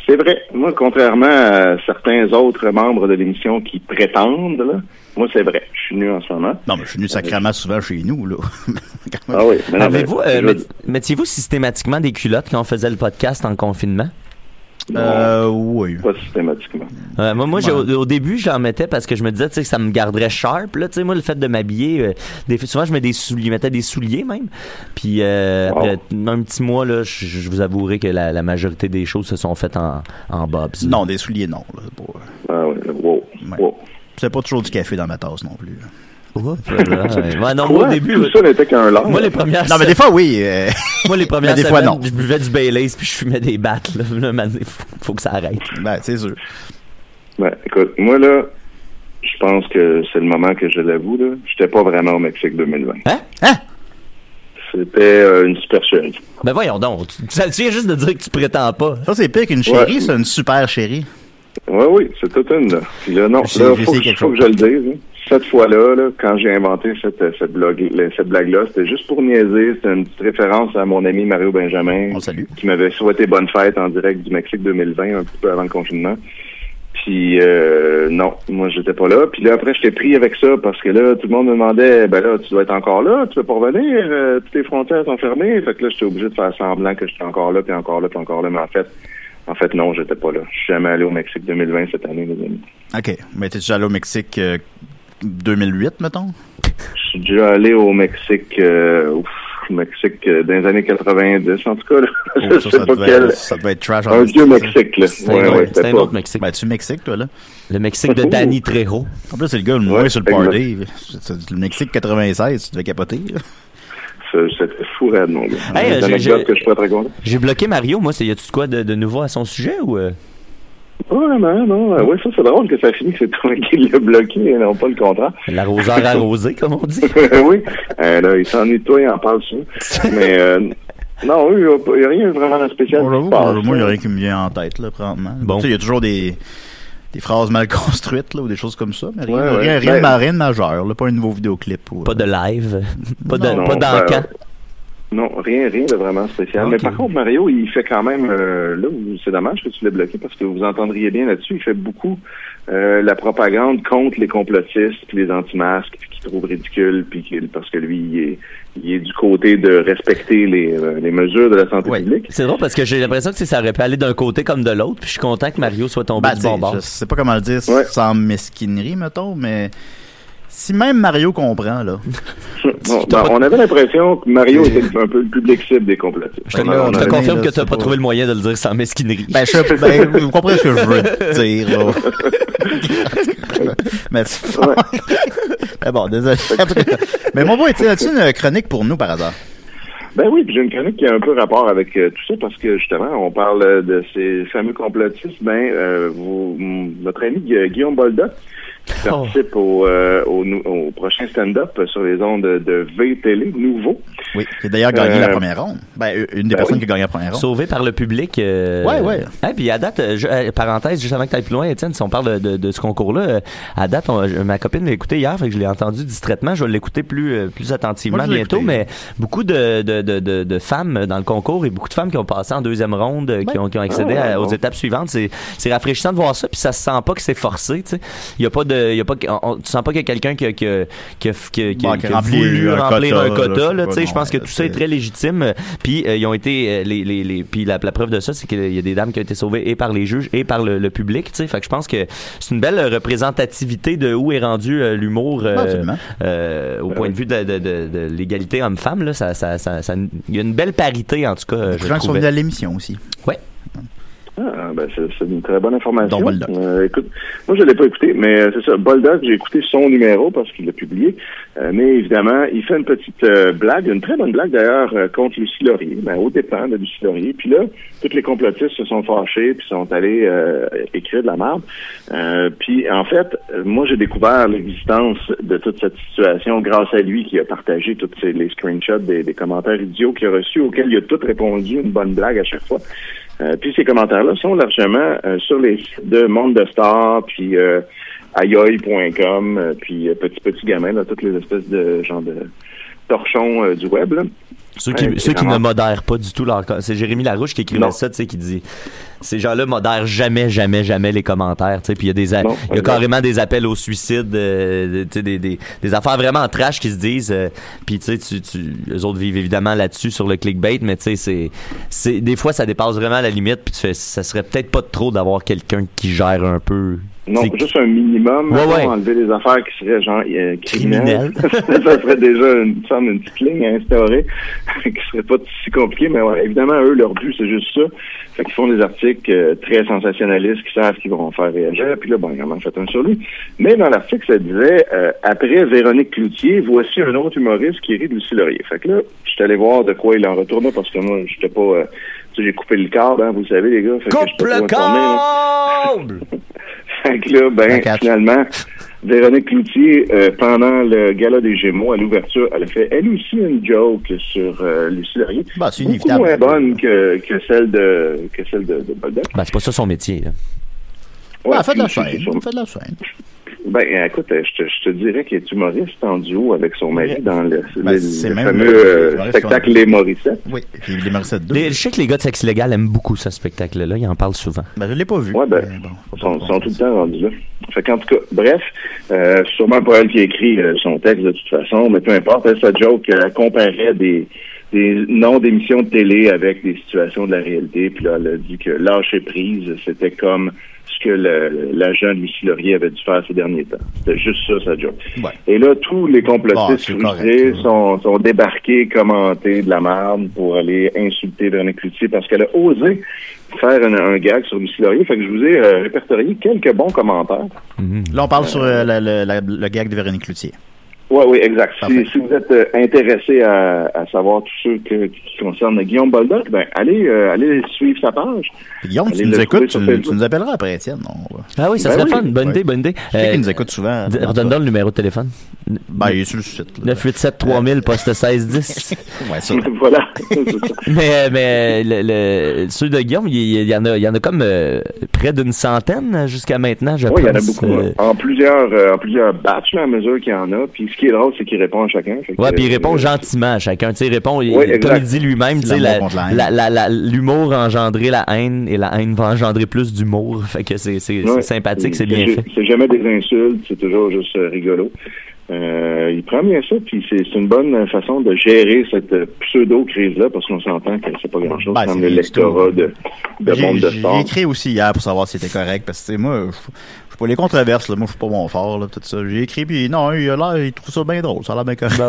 c'est vrai. Moi, contrairement à certains autres membres de l'émission qui prétendent, là, moi, c'est vrai. Je suis nu en ce moment. Non, mais je suis venu sacrément souvent chez nous, là. Ah oui. mais non, mais- Avez-vous, euh, mettiez-vous systématiquement des culottes quand on faisait le podcast en confinement? Euh, oui. Pas systématiquement. Euh, moi, moi Ouais. au, au début, j'en mettais parce que je me disais tu sais, que ça me garderait sharp. Là, Tu sais, moi, le fait de m'habiller, euh, des, souvent, je mets des souliers, je mettais des souliers même. Puis euh, Wow. après un petit mois, là, je, je vous avouerai que la, la majorité des choses se sont faites en, en bobs. là. Non, des souliers, non. Là, c'est pas- Ah oui. Wow. Ouais. wow. C'est pas toujours du café dans ma tasse non plus. Oups. Ouais, non, moi, au début, Tout ça n'était qu'un lard. moi, les premières Non, mais des fois, oui. euh, Moi, les premières Mais des fois, non. je buvais du Baileys puis je fumais des battes. Là, faut, faut que ça arrête. ben, c'est sûr. Ben, écoute, moi, là, je pense que c'est le moment que je l'avoue, là. J'étais pas vraiment au Mexique 2020. Hein? Hein? C'était euh, une supercherie. Ben voyons donc. Tu, ça tu viens juste de dire que tu prétends pas. Ça, c'est pire qu'une chérie, Ouais. c'est une super chérie. Oui, oui, c'est toute une, là. Puis là, non, là, faut, que, faut que je le dise. hein. Cette fois-là, là, quand j'ai inventé cette, cette, la- cette blague-là, c'était juste pour niaiser. C'était une petite référence à mon ami Mario Benjamin. On salue. Qui m'avait souhaité bonne fête en direct du Mexique 2020, un petit peu avant le confinement. Puis euh, non, moi j'étais pas là. Puis là après j'étais pris avec ça parce que là tout le monde me demandait ben là tu dois être encore là, tu veux pas revenir, Euh, toutes les frontières sont fermées. Fait que là j'étais obligé de faire semblant que j'étais encore là, puis encore là, puis encore là. Mais en fait, en fait non, j'étais pas là. Je suis jamais allé au Mexique 2020 cette année, les amis. OK. Mais t'es déjà allé au Mexique euh, 2008, mettons? Je suis déjà allé au Mexique, euh, ouf, Mexique euh, dans les années 90 en tout cas. Là. Oh, je ça, sais ça pas devait, quel. ça devait être trash. Un vieux. Mexique là. C'est Ouais, un, ouais, autre- c'est c'était un pas. autre Mexique. Ben, tu Mexique, toi, là? Le Mexique de. Danny Trejo. En plus, c'est le gars le moins Ouais, sur le party. Le Mexique 96, tu devais capoter. là. C'était fou raide, mon gars. Hey, euh, j'ai- bloqué Mario. Moi, c'est y a-tu de quoi de, de nouveau à son sujet ou euh? Pas vraiment, non. Euh, Ouais, ça, c'est drôle que ça finit que c'est toi qui l'as bloqué et non pas le contraire. l'arroseur arrosé, comme on dit? oui. Euh, là, il s'ennuie de toi, il en parle souvent. Mais, euh, non, oui, il n'y a, rien vraiment de spécial. Bon, moi, il n'y a rien qui me vient en tête, là, présentement. Bon. Tu sais, il y a toujours des, des phrases mal construites, là, ou des choses comme ça, mais rien, Ouais, ouais. rien, rien, Ben- de rien de majeur, là, pas un nouveau vidéoclip. Ou, Pas de live. Pas de, Non, pas d'encan. ben, Non, rien, rien de vraiment spécial. Mais par contre, Mario, il fait quand même, euh, là, c'est dommage que tu l'aies bloqué parce que vous entendriez bien là-dessus, il fait beaucoup euh, la propagande contre les complotistes, puis les anti-masques, puis qu'il trouve ridicule, puis qu'il- parce que lui, il est, il est du côté de respecter les, euh, les mesures de la santé Ouais. publique. C'est drôle parce que j'ai l'impression que ça aurait pu aller d'un côté comme de l'autre. Puis je suis content que Mario soit tombé Ben, du bon bord. je sais pas comment le dire Ouais. sans mesquinerie, mettons, mais Si même Mario comprend, là. Bon, ben, on avait l'impression que Mario était un peu le public cible des complotistes. Je te, On on te confirme là, que tu n'as pas trouvé le moyen de le dire sans mesquinerie. Ben, je, ben, vous comprenez ce que je veux dire, là. Mais, bon, désolé. Mais mon boy, as-tu une chronique pour nous par hasard? Ben oui, puis j'ai une chronique qui a un peu rapport avec euh, tout ça parce que justement, on parle de ces fameux complotistes. Ben, euh, vous, notre ami Gu- Guillaume Bolda, qui Oh. participe au, euh, au, prochain stand-up sur les ondes de, de V-Télé, nouveau. Oui, il a d'ailleurs gagné Euh, la première ronde. Ben, une des ben personnes oui. qui a gagné la première ronde. Sauvé par le public. euh, Ouais, ouais. Et puis à date, euh, je- euh, parenthèse, juste avant que tu ailles plus loin, Étienne, si on parle de, de- de ce concours-là, euh, à date, on- je- ma copine l'a écouté hier, fait que je l'ai entendu distraitement. Je vais l'écouter plus, euh, plus attentivement Moi, bientôt, écouté. mais beaucoup de, de, de, de, de femmes dans le concours et beaucoup de femmes qui ont passé en deuxième ronde, euh, qui, ont, qui ont accédé ah, à- aux bon. étapes suivantes. C'est, c'est rafraîchissant de voir ça, puis ça se sent pas que c'est forcé. Tu sais, il y a pas de, il y a pas, on- tu sens pas qu'il y a quelqu'un qui, a- qui, a- qui, a- qui, a- qui, a- Bon, qui a qui a rempli voulu un remplir quota, un quota. là, je tu sais sais, pas, je pense que tout ça est très légitime. Puis euh, ils ont été euh, les, les, les puis la, la preuve de ça, c'est qu'il y a des dames qui ont été sauvées et par les juges et par le, le public. Tu sais, fait que je pense que c'est une belle représentativité de où est rendu euh, l'humour euh, au point de vue de, de, de, de l'égalité homme-femme. Là, ça, ça, ça, ça- il y a une belle parité en tout cas. Les Je gens qui sont venus à l'émission aussi. Ouais. Ah, ben c'est une très bonne information. Euh, écoute, moi je l'ai pas écouté, mais euh, c'est ça. Boldock, j'ai écouté son numéro parce qu'il l'a publié. Euh, mais évidemment, il fait une petite euh, blague, une très bonne blague d'ailleurs euh, contre Lucie Laurier, ben, au dépens de Lucie Laurier. Puis là, tous les complotistes se sont fâchés puis sont allés euh, écrire de la merde. Euh, puis en fait, moi j'ai découvert l'existence de toute cette situation grâce à lui qui a partagé tous les screenshots des, des commentaires idiots qu'il a reçus auxquels il a tout répondu une bonne blague à chaque fois. Euh, puis ces commentaires-là sont largement euh, sur les sites de Monde de Star, puis euh, ayoy.com, euh, puis euh, Petit Petit Gamin, là, toutes les espèces de genre de torchons euh, du web. Là. Ceux qui, Ouais, ceux c'est qui ne modèrent pas du tout leur... C'est Jérémy Larouche qui écrivait Non. ça, tu sais, qui dit... Ces gens-là modèrent jamais, jamais, jamais les commentaires, tu sais. Puis il y a des... a- Non, y a carrément des appels au suicide, euh, tu sais, des, des, des affaires vraiment trash qui se disent. euh, puis tu sais, tu, tu, eux autres vivent évidemment là-dessus sur le clickbait, mais tu sais, c'est... c'est- Des fois, ça dépasse vraiment la limite, puis tu fais... Ça serait peut-être pas trop d'avoir quelqu'un qui gère un peu... Non, juste un minimum, Ouais, ouais. enlever les affaires qui seraient genre euh, Criminelles. ça serait déjà une, semble une petite ligne à instaurer qui serait pas si compliqué, mais ouais, évidemment, eux, leur but, c'est juste ça. Fait qu'ils font des articles euh, très sensationnalistes qui savent qu'ils vont faire réagir. Puis là, bon, ils en ont fait un sur lui. Mais dans l'article, ça disait euh, après Véronique Cloutier, voici un autre humoriste qui rit de Lucie Laurier. Fait que là, je suis allé voir de quoi il en retournait parce que moi, j'étais pas. euh, tu sais, j'ai coupé le câble, hein, vous le savez, les gars. Fait que Coupe pas le câble! Fait que là, ben, finalement, Véronique Cloutier, euh, pendant le gala des Gémeaux, à l'ouverture, elle a fait elle aussi une joke sur euh, Lucie Laurier. Bah, c'est Beaucoup moins bonne que, que celle de que celle de. Ben, c'est pas ça son métier, là. Ouais, Ah, faites de la de chaîne. Ben, écoute, je te, je te dirais qu'il est humoriste en duo avec son mari dans le, Ben, le- c'est le même fameux le- euh, spectacle Les Morissettes. Oui, puis les Morissette 2. Les- je sais que les gars de Sexe Légal aiment beaucoup ce spectacle-là. Ils en parlent souvent. Ben, je l'ai pas vu. Ouais, ben, bon, Ils sont, tout le temps rendus là. Fait qu'en tout cas, bref, euh, sûrement pas elle qui a écrit euh, son texte de toute façon, mais peu importe, elle, sa joke, elle comparait des, des noms d'émissions de télé avec des situations de la réalité, puis là, elle a dit que lâcher prise, c'était comme que le- l'agent Lucie Laurier avait dû faire ces derniers temps. C'était juste ça, sa. Ouais. Et là, tous les complotistes Bon, frustrés correct. sont, sont débarqués, commentés de la merde pour aller insulter Véronique Cloutier parce qu'elle a osé faire un, un gag sur Lucie Laurier. Fait que je vous ai euh, répertorié quelques bons commentaires. Là, on parle sur euh, la- la- la- le gag de Véronique Cloutier. Oui, oui, exact. Si, si vous êtes euh, intéressé à, à savoir tout ce que, qui concerne Guillaume Boldoc, ben allez, euh, allez suivre sa page. Guillaume, Allez tu nous écoutes, tu, nous appelleras après, Étienne. On va- Ah oui, ça Ben serait oui. fun. Bonne Ouais. idée, bonne idée. Je sais Euh, qu'il nous écoute souvent. Redonne-donc le numéro de téléphone. Ben, il est sur le site. là. 987 3000 poste 1610. Ouais, ça. voilà. Mais mais le, le, ceux de Guillaume, il, il y en a il y en a comme euh, près d'une centaine jusqu'à maintenant, je Oui, il y en a pense. beaucoup. Euh, hein. En plusieurs, euh, en plusieurs batchs, à mesure qu'il y en a. Puis ce qui est drôle, c'est qu'il répond à chacun. Ouais, puis il euh, répond gentiment à chacun. Tu sais, répond, il- Oui, comme il dit lui-même, tu sais, l'amour la- la la- la- la- l'humour a engendré la haine et la haine va engendrer plus d'humour. Fait que c'est Ouais. sympathique, c'est bien C'est- fait. C'est jamais des insultes, c'est toujours juste euh, rigolo. Euh, il prend bien ça, puis c'est une bonne façon de gérer cette pseudo-crise-là, parce qu'on s'entend que c'est pas grand-chose Ben, comme l'électorat de, de J'ai- monde de J'ai sport. écrit aussi hier pour savoir si c'était correct, parce que, tu sais, moi, je suis pas les controverses, là. Moi, je suis pas mon fort, là, tout ça. J'ai écrit, puis non, il a l'air, il trouve ça bien drôle. Ça a l'air bien correct.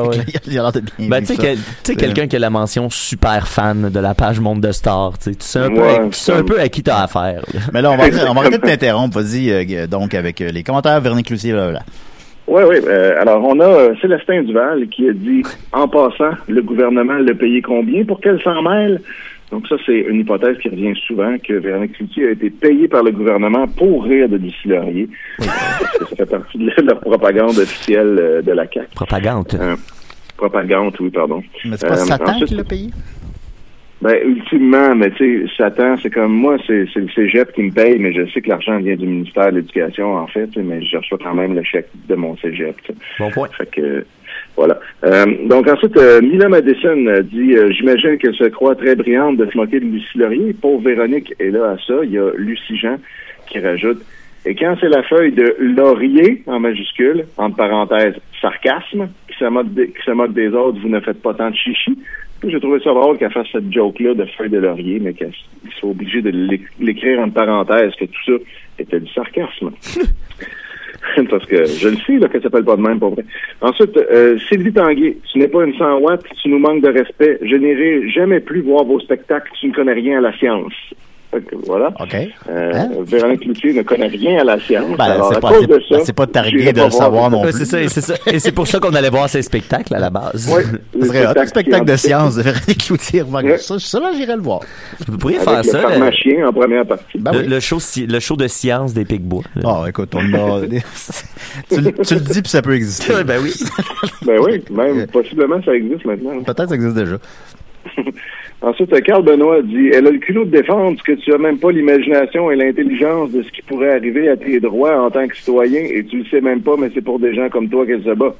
il a l'air de bien Ben, tu sais, quelqu'un qui a la mention super fan de la page Monde de Stars, tu sais, tu sais un peu, Ouais, à- tu sais un peu à qui t'as affaire. là. Mais là, on va, arrêter- on va arrêter de t'interrompre. Vas-y, euh, donc, avec euh, les commentaires Véronique Lucier, là, là. Oui, oui. euh, alors, on a euh, Célestin Duval qui a dit, en passant, le gouvernement l'a payé combien pour qu'elle s'en mêle? Donc ça, c'est une hypothèse qui revient souvent, que Véronique Cloutier a été payée par le gouvernement pour rire de Lucie Laurier. Euh, parce que ça fait partie de leur propagande officielle euh, de la CAQ. Propagande. propagande, oui, pardon. Mais c'est pas Euh, Satan ensuite- qui l'a payé? Ben, ultimement, mais tu sais, Satan, c'est comme moi, c'est le cégep qui me paye, mais je sais que l'argent vient du ministère de l'Éducation, en fait, mais je reçois quand même le chèque de mon cégep. tu sais. Bon point. Fait que, voilà. Euh, donc, ensuite, euh, Mila Madison euh, dit euh, J'imagine qu'elle se croit très brillante de se moquer de Lucie Laurier. Pauvre Véronique est là à ça. Il y a Lucie Jean qui rajoute Et quand c'est la feuille de Laurier, en majuscule, entre parenthèses, sarcasme, qui se moque qui se moque des autres, vous ne faites pas tant de chichi. J'ai trouvé ça drôle qu'elle fasse cette joke-là de feuille de laurier, mais qu'elle soit obligé de l'éc- l'écrire en parenthèse, que tout ça était du sarcasme. Parce que je le sais là, qu'elle s'appelle pas de même, pour vrai. Ensuite, euh, Sylvie Tanguay, tu n'es pas une 100 watts, tu nous manques de respect. Je n'irai jamais plus voir vos spectacles, tu ne connais rien à la science. Voilà. OK. Euh, Véronique Cloutier ne connaît rien à la science. Ben, Alors, c'est à pas- cause c'est- de ça, c'est pas targué j'irai de le voir savoir non plus. c'est ça, et c'est ça. Et c'est pour ça qu'on allait voir ces spectacles à la base. Oui, serait hot, un spectacle de science de Véronique remarque. Ça, ça, là, j'irais le voir. Vous pourriez Avec faire le ça. le- pharmacien en première partie. Ben le, oui. le show, le de science des Picbois. Oh, écoute, on a... tu, le- tu le dis, puis ça peut exister. Ouais, ben oui. Ben oui, même possiblement ça existe maintenant. Peut-être ça existe déjà. Ensuite, Carl Benoît dit Elle a le culot de défendre que tu as même pas l'imagination et l'intelligence de ce qui pourrait arriver à tes droits en tant que citoyen et tu le sais même pas, mais c'est pour des gens comme toi qu'elle se bat.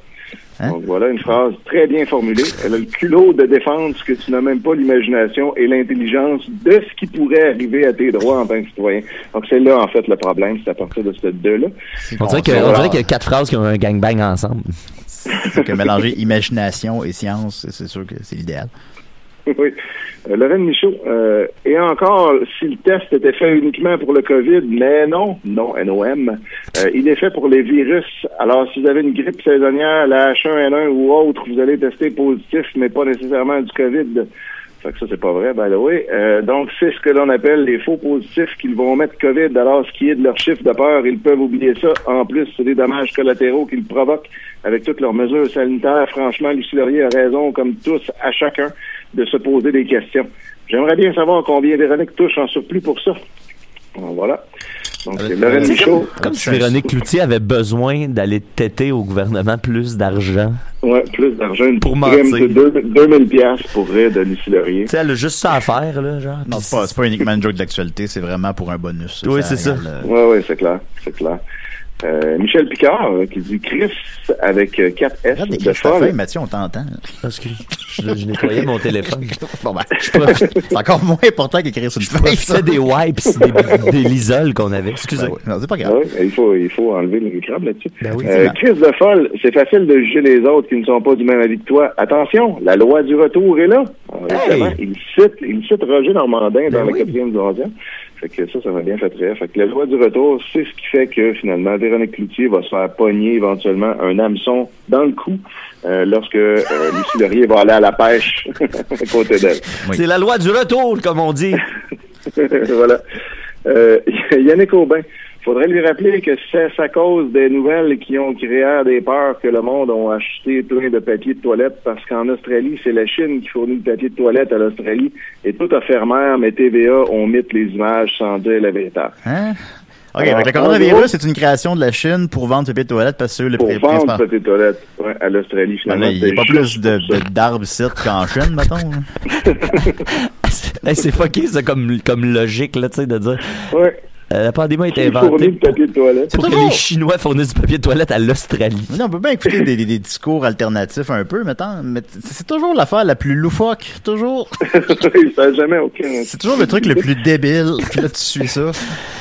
Hein? Donc voilà une phrase très bien formulée. Elle a le culot de défendre ce que tu n'as même pas l'imagination et l'intelligence de ce qui pourrait arriver à tes droits en tant que citoyen. Donc c'est là en fait le problème, c'est à partir de ce deux-là. On dirait, que- on dirait qu'il y a quatre phrases qui ont un gangbang ensemble. C'est que mélanger imagination et science, c'est sûr que c'est l'idéal. oui. Euh, Michaud, euh, et encore, si le test était fait uniquement pour le COVID, mais non, non, NOM, euh, il est fait pour les virus. Alors, si vous avez une grippe saisonnière, la H1N1 ou autre, vous allez tester positif, mais pas nécessairement du COVID. Fait que ça, c'est pas vrai, by the. Euh, donc, c'est ce que l'on appelle les faux positifs qu'ils vont mettre COVID. Alors, ce qui est de leur chiffre de peur, ils peuvent oublier ça. En plus, c'est des dommages collatéraux qu'ils provoquent avec toutes leurs mesures sanitaires. Franchement, Lucie Laurier a raison, comme tous, à chacun, de se poser des questions. J'aimerais bien savoir combien Véronique touche en surplus pour ça. Voilà. Donc, c'est Michaud. comme, comme si Véronique Cloutier avait besoin d'aller têter au gouvernement plus d'argent. Ouais, plus d'argent, une Pour mentir. de deux- 2000 piastres pour rire de Lucie Laurier. Tu sais, elle a juste ça à faire, là, genre. Non, c'est pas, pas uniquement une joke d'actualité, c'est vraiment pour un bonus. Oui, c'est ça. euh, Ouais, ouais, c'est clair, c'est clair. Euh, Michel Picard euh, qui dit Chris avec euh, 4 S Arrête de d'écrire ta folle. Mathieu, on t'entend. Excuse. Je, je nettoyais mon téléphone. Bon, ben, c'est encore moins important qu'écrire sur une Je feuille. profitais des wipes, des, des lisoles qu'on avait. Excusez. Ben oui. Non, c'est pas Ah grave. oui, il faut, il faut enlever le crabe là-dessus. Ben oui, Euh, Chris de folle, c'est facile de juger les autres qui ne sont pas du même avis que toi. Attention, la loi du retour est là. Hey! il cite, il cite Roger Normandin dans Ben la oui. quatrième dimension. Fait que ça, ça m'a bien fait rire. Fait que la loi du retour, c'est ce qui fait que finalement, Véronique Cloutier va se faire pogner éventuellement un hameçon dans le cou euh, lorsque euh, Lucie Laurier va aller à la pêche à côté d'elle. C'est la loi du retour, comme on dit. voilà. Euh, Yannick Aubin, faudrait lui rappeler que c'est à cause des nouvelles qui ont créé des peurs que le monde a acheté plein de papier de toilette parce qu'en Australie, c'est la Chine qui fournit le papier de toilette à l'Australie et tout a mer, mais TVA ont mis les images sans dire la vérité. Hein? OK, Alors, avec le coronavirus, c'est une création de la Chine pour vendre papier de toilette parce que le Pour prix vendre papier de toilette ouais, à l'Australie, Ben finalement. il n'y a pas plus de- ça. de- d'arbres ici qu'en Chine, mettons. Hey, c'est fucké, ça, comme, comme logique, là, tu sais, de dire. Ouais. Euh, la pandémie a été fournit inventée le papier de toilette? pour que les Chinois fournissent du papier de toilette à l'Australie. Mais non, on peut bien écouter des, des- des discours alternatifs un peu, mettons, mais t- c'est toujours l'affaire la plus loufoque, toujours. ça jamais aucun... C'est toujours le truc le plus débile, puis là, tu suis ça.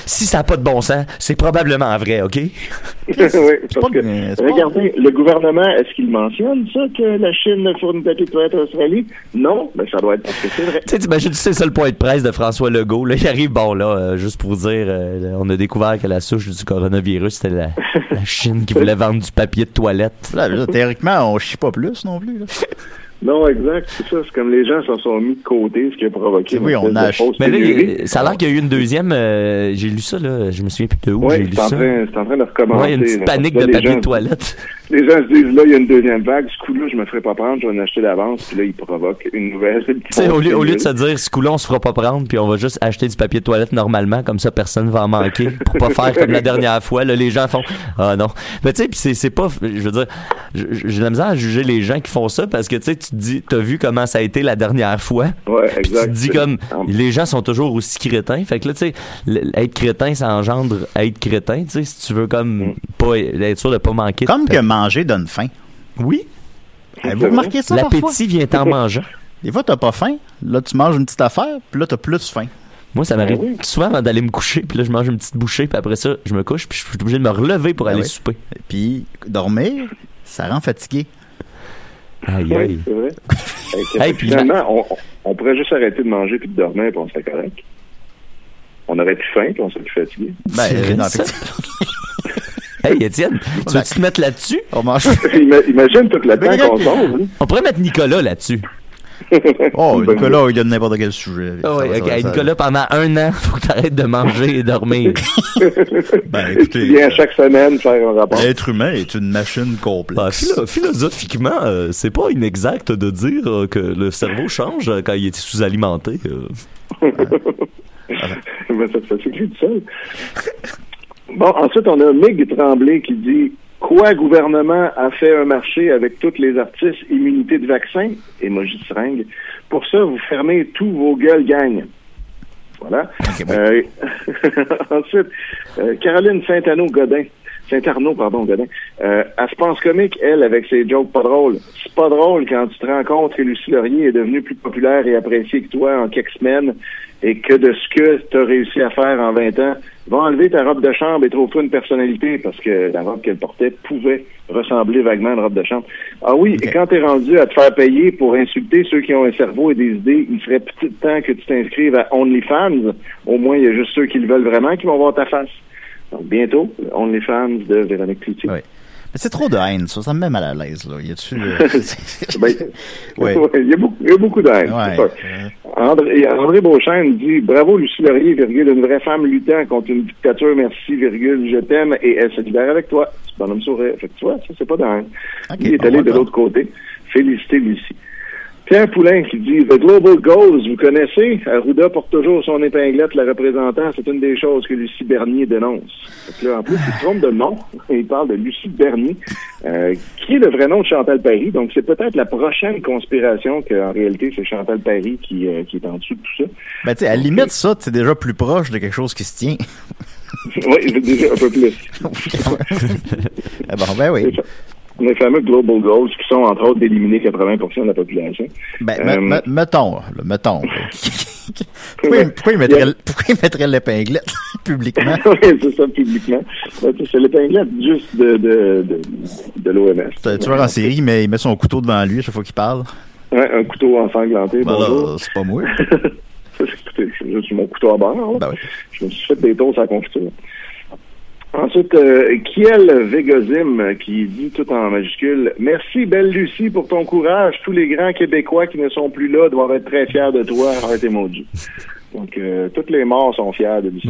si ça n'a pas de bon sens, c'est probablement vrai, OK? oui, parce que, regardez, le gouvernement, est-ce qu'il mentionne ça, que la Chine fournit des papier de toilette à l'Australie? Non, mais ça doit être parce que c'est vrai. Tu sais, t'imagines, c'est ça le point de presse de François Legault. Là, il arrive, bon, là, euh, juste pour dire, euh, on a découvert que la souche du coronavirus, c'était la, la Chine qui voulait vendre du papier de toilette. Là, là, théoriquement, on chie pas plus non plus. là. Non, exact, c'est ça. C'est comme les gens se sont mis de côté, ce qui a provoqué. Oui, une on a Mais là, il- ça a l'air qu'il y a eu une deuxième. euh, j'ai lu ça, là. Je me souviens plus de où Oui, j'ai lu en, ça. c'est en train de recommencer. Ouais, il y a une petite panique de papier gens- de toilette. Les gens se disent, là, il y a une deuxième vague, ce coup-là, je me ferai pas prendre, je vais en acheter d'avance, puis là, il provoque une nouvelle. Tu sais, au lieu, au lieu de se dire, ce coup-là, on se fera pas prendre, puis on va juste acheter du papier de toilette normalement, comme ça, personne va en manquer, pour pas faire comme la dernière fois. Là, les gens font, ah non. Mais tu sais, puis c'est, c'est pas, je veux dire, j'ai de la misère à juger les gens qui font ça, parce que tu sais, tu te dis, t'as vu comment ça a été la dernière fois? Ouais, Puis tu exact. te dis comme, les gens sont toujours aussi crétins. Fait que là, tu sais, être crétin, ça engendre être crétin, tu sais, si tu veux comme, pas être sûr de pas manquer. Comme que manger donne faim. Oui. Avez-vous remarqué ça parfois? L'appétit vient en mangeant. Des fois, t'as pas faim. Là, tu manges une petite affaire, puis là, t'as plus faim. Moi, ça m'arrive Ben souvent avant d'aller me coucher, puis là, je mange une petite bouchée, puis après ça, je me couche, puis je suis obligé de me relever pour Ben aller oui. souper. Puis, dormir, ça rend fatigué. Aïe, Oui, aïe. c'est vrai. Hey, puis finalement, on, on pourrait juste arrêter de manger puis de dormir, puis on serait correct. On aurait plus faim, puis on serait plus fatigué. Ben, euh, non, ça. effectivement. Hey, Étienne, tu veux-tu te mettre là-dessus? On mange. Ima- Imagine tout le temps qu'on sauve. hein. On pourrait mettre Nicolas là-dessus. Oh, Nicolas, il donne n'importe quel sujet. Ah Ça ça Hey, ça va. Nicolas, pendant un an, faut que t'arrêtes de manger et dormir. Ben, Tu écoutez, viens chaque semaine faire un rapport. l'être humain est une machine Bah, complexe. philo- philosophiquement, euh, c'est pas inexact de dire euh, que le cerveau change euh, quand il est sous-alimenté. euh. Mais ça, ça seul. Bon, ensuite, on a Mig Tremblay qui dit Quoi, gouvernement a fait un marché avec tous les artistes immunité de vaccin? Émoji de seringue. Pour ça, vous fermez tous vos gueules, gang. Voilà. Euh, ensuite, euh, Caroline Saint-Arnaud-Godin. Saint-Arnaud, pardon, Godin. Euh, elle se pense comique, elle, avec ses jokes pas drôles. C'est pas drôle quand tu te rends compte que Lucie Laurier est devenue plus populaire et appréciée que toi en quelques semaines et que de ce que tu as réussi à faire en 20 ans, va enlever ta robe de chambre et trouve-toi une personnalité parce que la robe qu'elle portait pouvait ressembler vaguement à une robe de chambre. Ah oui, et quand t'es rendu à te faire payer pour insulter ceux qui ont un cerveau et des idées, il serait petit temps que tu t'inscrives à OnlyFans. Au moins, il y a juste ceux qui le veulent vraiment qui vont voir ta face. Donc, bientôt, OnlyFans de Véronique Cloutier. Oui. Mais c'est trop de haine, ça. Ça me met mal à l'aise, là. Y a-tu. euh, Ben, il, y a beaucoup, il y a beaucoup d'aide. Ouais. c'est ça. André, André Beauchesne dit Bravo Lucie Laurier, virgule, une vraie femme luttant contre une dictature, merci, virgule, je t'aime et elle se libère avec toi. C'est bonhomme sourire. Fait que tu vois, ça, c'est pas dingue. Ok, Il est allé de l'autre côté. Félicité Lucie. Pierre Poulain qui dit The Global Goals, vous connaissez? Arruda porte toujours son épinglette, la représentant. C'est une des choses que Lucie Bernier dénonce. Là, en plus, il se trompe de nom. Il parle de Lucie Bernier, euh, qui est le vrai nom de Chantal Paris. Donc, c'est peut-être la prochaine conspiration qu'en réalité, c'est Chantal Paris qui, euh, qui est en dessous de tout ça. Ben, tu sais, à la limite, ça, c'est déjà plus proche de quelque chose qui se tient. oui, déjà un peu plus. Ah bon, ben oui. Les fameux Global Goals qui sont, entre autres, d'éliminer 80% de la population. Ben, Euh, me- me- mettons, là, mettons. pourquoi, mettrait l'épinglette publiquement? oui, c'est ça, publiquement. C'est l'épinglette juste de, de, de, de l'OMS. C'est un tueur en série, mais il met son couteau devant lui à chaque fois qu'il parle. Ouais, un couteau ensanglanté, Ben bonjour. c'est pas moi. Écoutez, c'est mon couteau à barre. là. Ben oui. Je me suis fait des tours à la confiture. Ensuite, euh, Kiel Vegozim qui dit tout en majuscule Merci, belle Lucie, pour ton courage. Tous les grands Québécois qui ne sont plus là doivent être très fiers de toi. Heart emoji. Donc, euh, toutes les morts sont fiers de Lucie.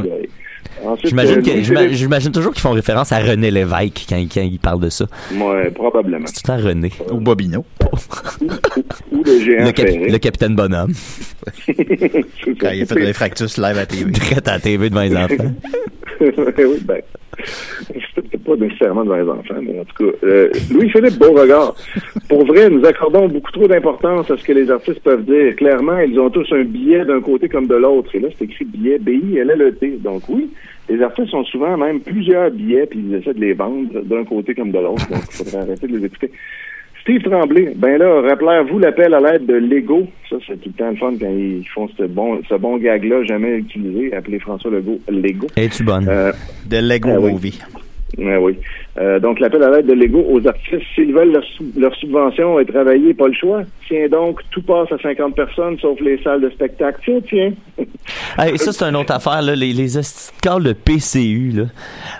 J'imagine euh, j'imagine toujours qu'ils font référence à René Lévesque quand, quand ils parlent de ça. Ouais, probablement. C'est tout le temps René. Ou Bobino. Ou le géant Le, cap- ferré. le capitaine Bonhomme. Quand il a fait le fractus live à TV. Traite à la TV devant les enfants. oui, ben, pas nécessairement devant les enfants, mais en tout cas, euh, Louis-Philippe Beauregard. Pour vrai, nous accordons beaucoup trop d'importance à ce que les artistes peuvent dire. Clairement, ils ont tous un billet d'un côté comme de l'autre. Et là, c'est écrit billet, B-I-L-L-E-T. Donc oui, les artistes ont souvent même plusieurs billets, puis ils essaient de les vendre d'un côté comme de l'autre. Donc, il faudrait arrêter de les écouter. Steve Tremblay, ben là, rappelez-vous l'appel à l'aide de Lego. Ça, c'est tout le temps le fun quand ils font ce bon, ce bon gag-là, jamais utilisé, appelé François Legault Lego. Es-tu bonne? Euh, De Lego Ah oui. Movie. Oui. Euh, donc, l'appel à l'aide de Lego aux artistes, s'ils veulent leur, sou- leur subvention et travailler, pas le choix. Tiens donc, tout passe à 50 personnes, sauf les salles de spectacle. Tiens, tiens. Hey, ça, c'est une autre affaire, là. Les, les de PCU, là.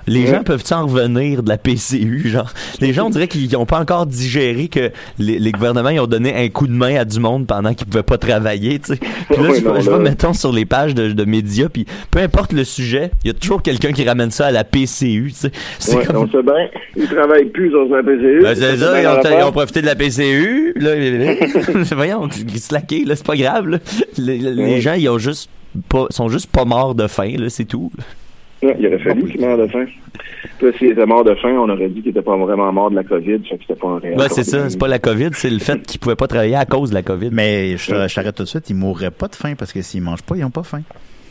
Les gens peuvent-ils en revenir de la PCU, genre? Les gens, on dirait qu'ils n'ont pas encore digéré que les, les gouvernements, ils ont donné un coup de main à du monde pendant qu'ils pouvaient pas travailler, tu sais. Puis là, je, non, je là- vais, mettons, sur les pages de, de médias, puis peu importe le sujet, il y a toujours quelqu'un qui ramène ça à la PCU, Ouais, comme... on sait bien. Ils travaillent plus sur la PCU. Ben, c'est ça, ils ont, dans ils l'affaire. ont profité de la PCU. Là, voyons, slacké, là, c'est pas grave. là. Les, les Ouais. gens, ils ont juste pas, sont juste pas morts de faim, là, c'est tout. Ouais, il aurait fallu qu'il meure de faim. Puis s'il était mort de faim, on aurait dit qu'il était pas vraiment mort de la COVID, fait que c'était pas un réel. Ouais, c'est ça, c'est pas la COVID, c'est le fait qu'ils pouvaient pas travailler à cause de la COVID. Mais je te- je t'arrête tout de suite, ils mourraient pas de faim parce que s'ils mangent pas, ils ont pas faim.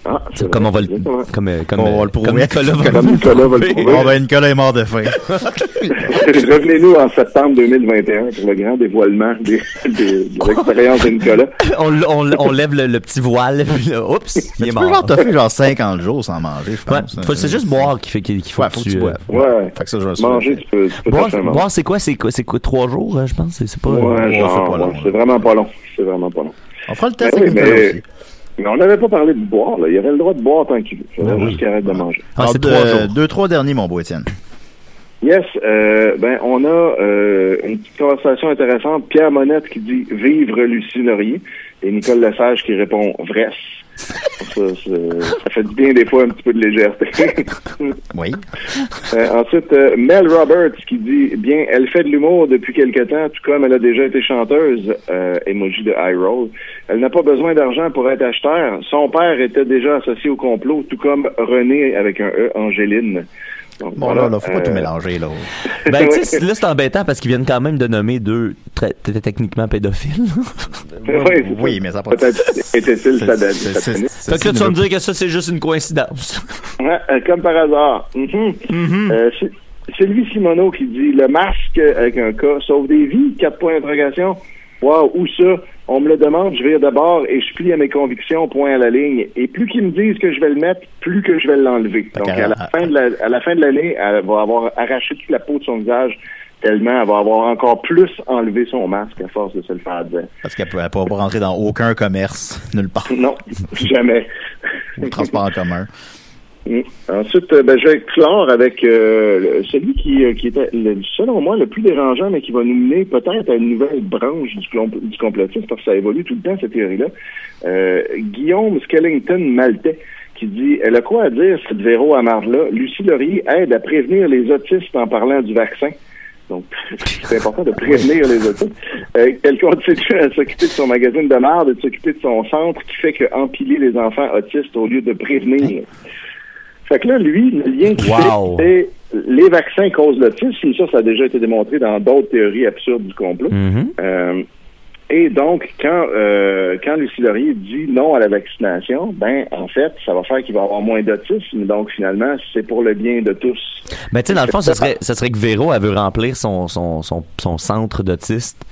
Ah, C'est comme on va le, comme, euh, comme, On va euh, le prouver. comme Nicolas va Comme Nicolas va le prouver. Bon, ben, Nicolas est mort de faim. Revenez-nous en septembre 2021 pour le grand dévoilement des, des, des expériences de Nicolas. on, on, on lève le, le petit voile, puis là, oups, il est mort. genre t'as fait genre 50 jours sans manger, je Ouais, pense. faut- c'est juste boire qu'il fait qu'il faut, Ouais, faut que tu euh, boives. Ouais. Fait que ça, je vais Manger, tu peux, tu peux Boire, boire, c'est quoi, c'est quoi, c'est quoi, trois jours, hein, je pense, c'est pas. Ouais, genre, pas long, ouais, c'est vraiment pas long. C'est vraiment pas long. On fera le Ben test oui, avec Nicolas mais, aussi. Mais on n'avait pas parlé de boire, là. Il avait le droit de boire tant qu'il veut. Il fallait Ben juste qu'il arrête de manger. Ah, c'est Alors, trois jours. Deux, trois derniers, mon beau Étienne. Yes, euh, ben on a euh, une petite conversation intéressante. Pierre Monette qui dit Vivre Lucie Laurier et Nicole Lesage qui répond Vresse. Ça, ça fait du bien des fois un petit peu de légèreté. Oui. Euh, ensuite, euh, Mel Roberts qui dit bien, elle fait de l'humour depuis quelque temps, tout comme elle a déjà été chanteuse. Euh, emoji de high roll. Elle n'a pas besoin d'argent pour être acheteur. Son père était déjà associé au complot, tout comme René avec un E, Angéline. Donc, Bon, voilà, là, là, faut pas tout euh, mélanger, là. Ben, tu sais, là, c'est embêtant parce qu'ils viennent quand même de nommer deux très, très techniquement pédophiles. Oui, Oui, ça. mais ça pas était-il Fait que là, tu vas me dire que ça, c'est juste une coïncidence. Ouais, euh, comme par hasard. Mhm. Euh, c'est- Sylvie Simoneau qui dit le masque avec un cas sauve des vies, quatre points d'interrogation. Wow, où ça? On me le demande, je vais d'abord et je plie à mes convictions, point à la ligne. Et plus qu'ils me disent que je vais le mettre, plus que je vais l'enlever. Donc, à la, fin de la, à la fin de l'année, elle va avoir arraché toute la peau de son visage tellement elle va avoir encore plus enlevé son masque à force de se le faire dire. Parce qu'elle peut elle pourra pas rentrer dans aucun commerce, nulle part, Non, jamais. ou transport en commun. Ensuite, euh, ben, je vais clore avec euh, celui qui, euh, qui était, le- selon moi, le plus dérangeant, mais qui va nous mener peut-être à une nouvelle branche du, complotisme, parce que ça évolue tout le temps, cette théorie-là. Euh, Guillaume Skellington Maltais, qui dit « Elle a quoi à dire, cette Véro Amard-là? Lucie Laurier aide à prévenir les autistes en parlant du vaccin. » Donc, c'est important de prévenir les autistes. Euh, elle continue à s'occuper de son magazine de marde de s'occuper de son centre qui fait que empiler les enfants autistes au lieu de prévenir. Fait que là, lui, le lien qui Wow. fait, c'est les vaccins causent l'autisme. Ça, ça a déjà été démontré dans d'autres théories absurdes du complot. Mhm. Euh, et donc, quand, euh, quand Lucie Laurier dit non à la vaccination, ben, en fait, ça va faire qu'il va y avoir moins d'autisme. Donc, finalement, c'est pour le bien de tous. Ben, tu sais, dans le fond, ce serait, ce serait que Véro, elle veut remplir son, son, son, son centre d'autistes.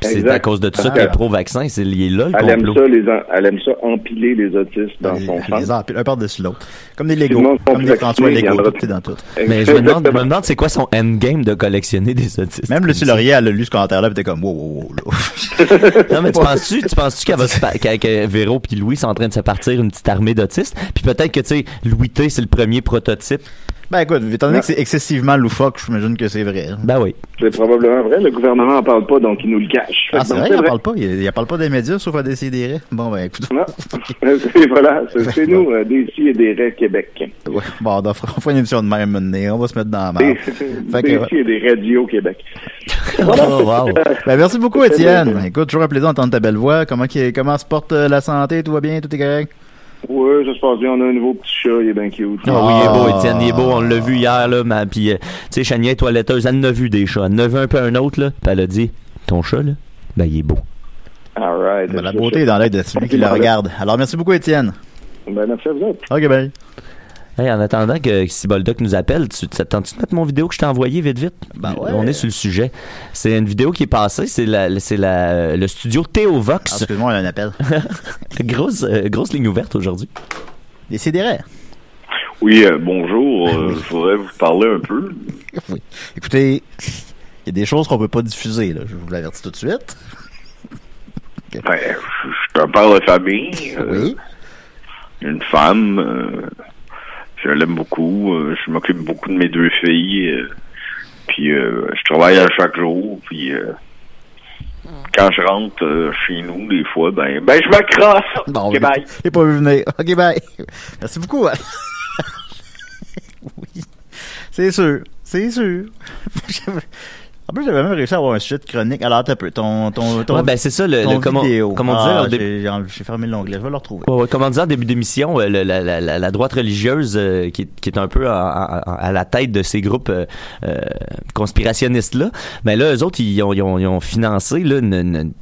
C'est à cause de tout ça Ah. qu'elle est pro-vaccin. C'est lié là, le Elle aime, ça, les en- elle aime ça empiler les autistes dans Les, son les centre. empile un par-dessus l'autre. Comme des Legos. Comme des François Lego, tout est dans tout. Mais je me demande, je me demande c'est quoi son endgame de collectionner des autistes? Même Lucie Laurier, elle a lu ce commentaire-là, pis t'es comme, wow, wow, wow, là. Non, mais tu penses-tu, tu penses-tu qu'elle va se que Véro puis Louis sont en train de se partir une petite armée d'autistes? Puis peut-être que, tu sais, Louis T, c'est le premier prototype. Ben écoute, étant donné que c'est excessivement loufoque, j'imagine que c'est vrai. Ben oui. C'est probablement vrai. Le gouvernement n'en parle pas, donc il nous le cache. Ah, c'est vrai, il en parle pas. Il, il en parle pas des médias, sauf à décider. Bon, ben écoute. Non. Voilà, c'est c'est nous, euh, des si et des raies Québec. Ouais, bon, on fera une émission de même maintenant. On va se mettre dans la que- si et des radios Québec. Oh, wow. Ben, merci beaucoup, Étienne. Écoute, toujours un plaisir d'entendre ta belle voix. Comment, comment se porte euh, la santé? Tout va bien? Tout est correct? Ouais, ça se passe bien. On a un nouveau petit chat, il est bien cute. Ah oui, il est beau, Ah. Étienne, il est beau. On l'a vu hier, là. ma- Puis, euh, tu sais, Chania est toiletteuse. Elle en a vu des chats. Elle en a vu un peu un autre, là. Puis elle a dit, ton chat, là, ben, il est beau. All right. Ben, la beauté est dans l'œil de celui qui la regarde. Alors, merci beaucoup, Étienne. Ben, merci à vous autres. OK, bye. Hey, en attendant que si Boldoc nous appelle, tu t'attends-tu de mettre mon vidéo que je t'ai envoyée vite vite? Ben ouais. On est sur le sujet. C'est une vidéo qui est passée, c'est la, c'est la, le studio Ah, Théovox. Excuse-moi, il y a un appel. grosse, euh, grosse ligne ouverte aujourd'hui. Décidérez. Oui, euh, bonjour. euh, je voudrais vous parler un peu. Oui. Écoutez, il y a des choses qu'on peut pas diffuser, là. Je vous l'avertis tout de suite. Ben, je suis un père de famille. euh, Oui. Une femme. Je l'aime beaucoup. euh, je m'occupe beaucoup de mes deux filles. euh, puis euh, je travaille à chaque jour. Puis euh, quand je rentre euh, chez nous, des fois, ben, ben je me crosse. Bon, Ok, j'ai- bye. j'ai pas vu venir. OK, bye. Merci beaucoup. hein. oui. C'est sûr. C'est sûr. en plus, j'avais même réussi à avoir un sujet de chronique. Alors, t'as peu. Ton, ton, ton, Ouais, ben, c'est ça, le- ton le- comment- vidéo. comment on disait, Ah, j'ai- fermé l'onglet. Je vais le retrouver. Ouais, ouais, comme on disait en début d'émission, euh, la, la- la- la droite religieuse euh, qui, est- qui est un peu à, à- à la tête de ces groupes euh, euh, conspirationnistes-là, mais là, eux autres, ils ont, ils ont- ils ont financé là, une, une-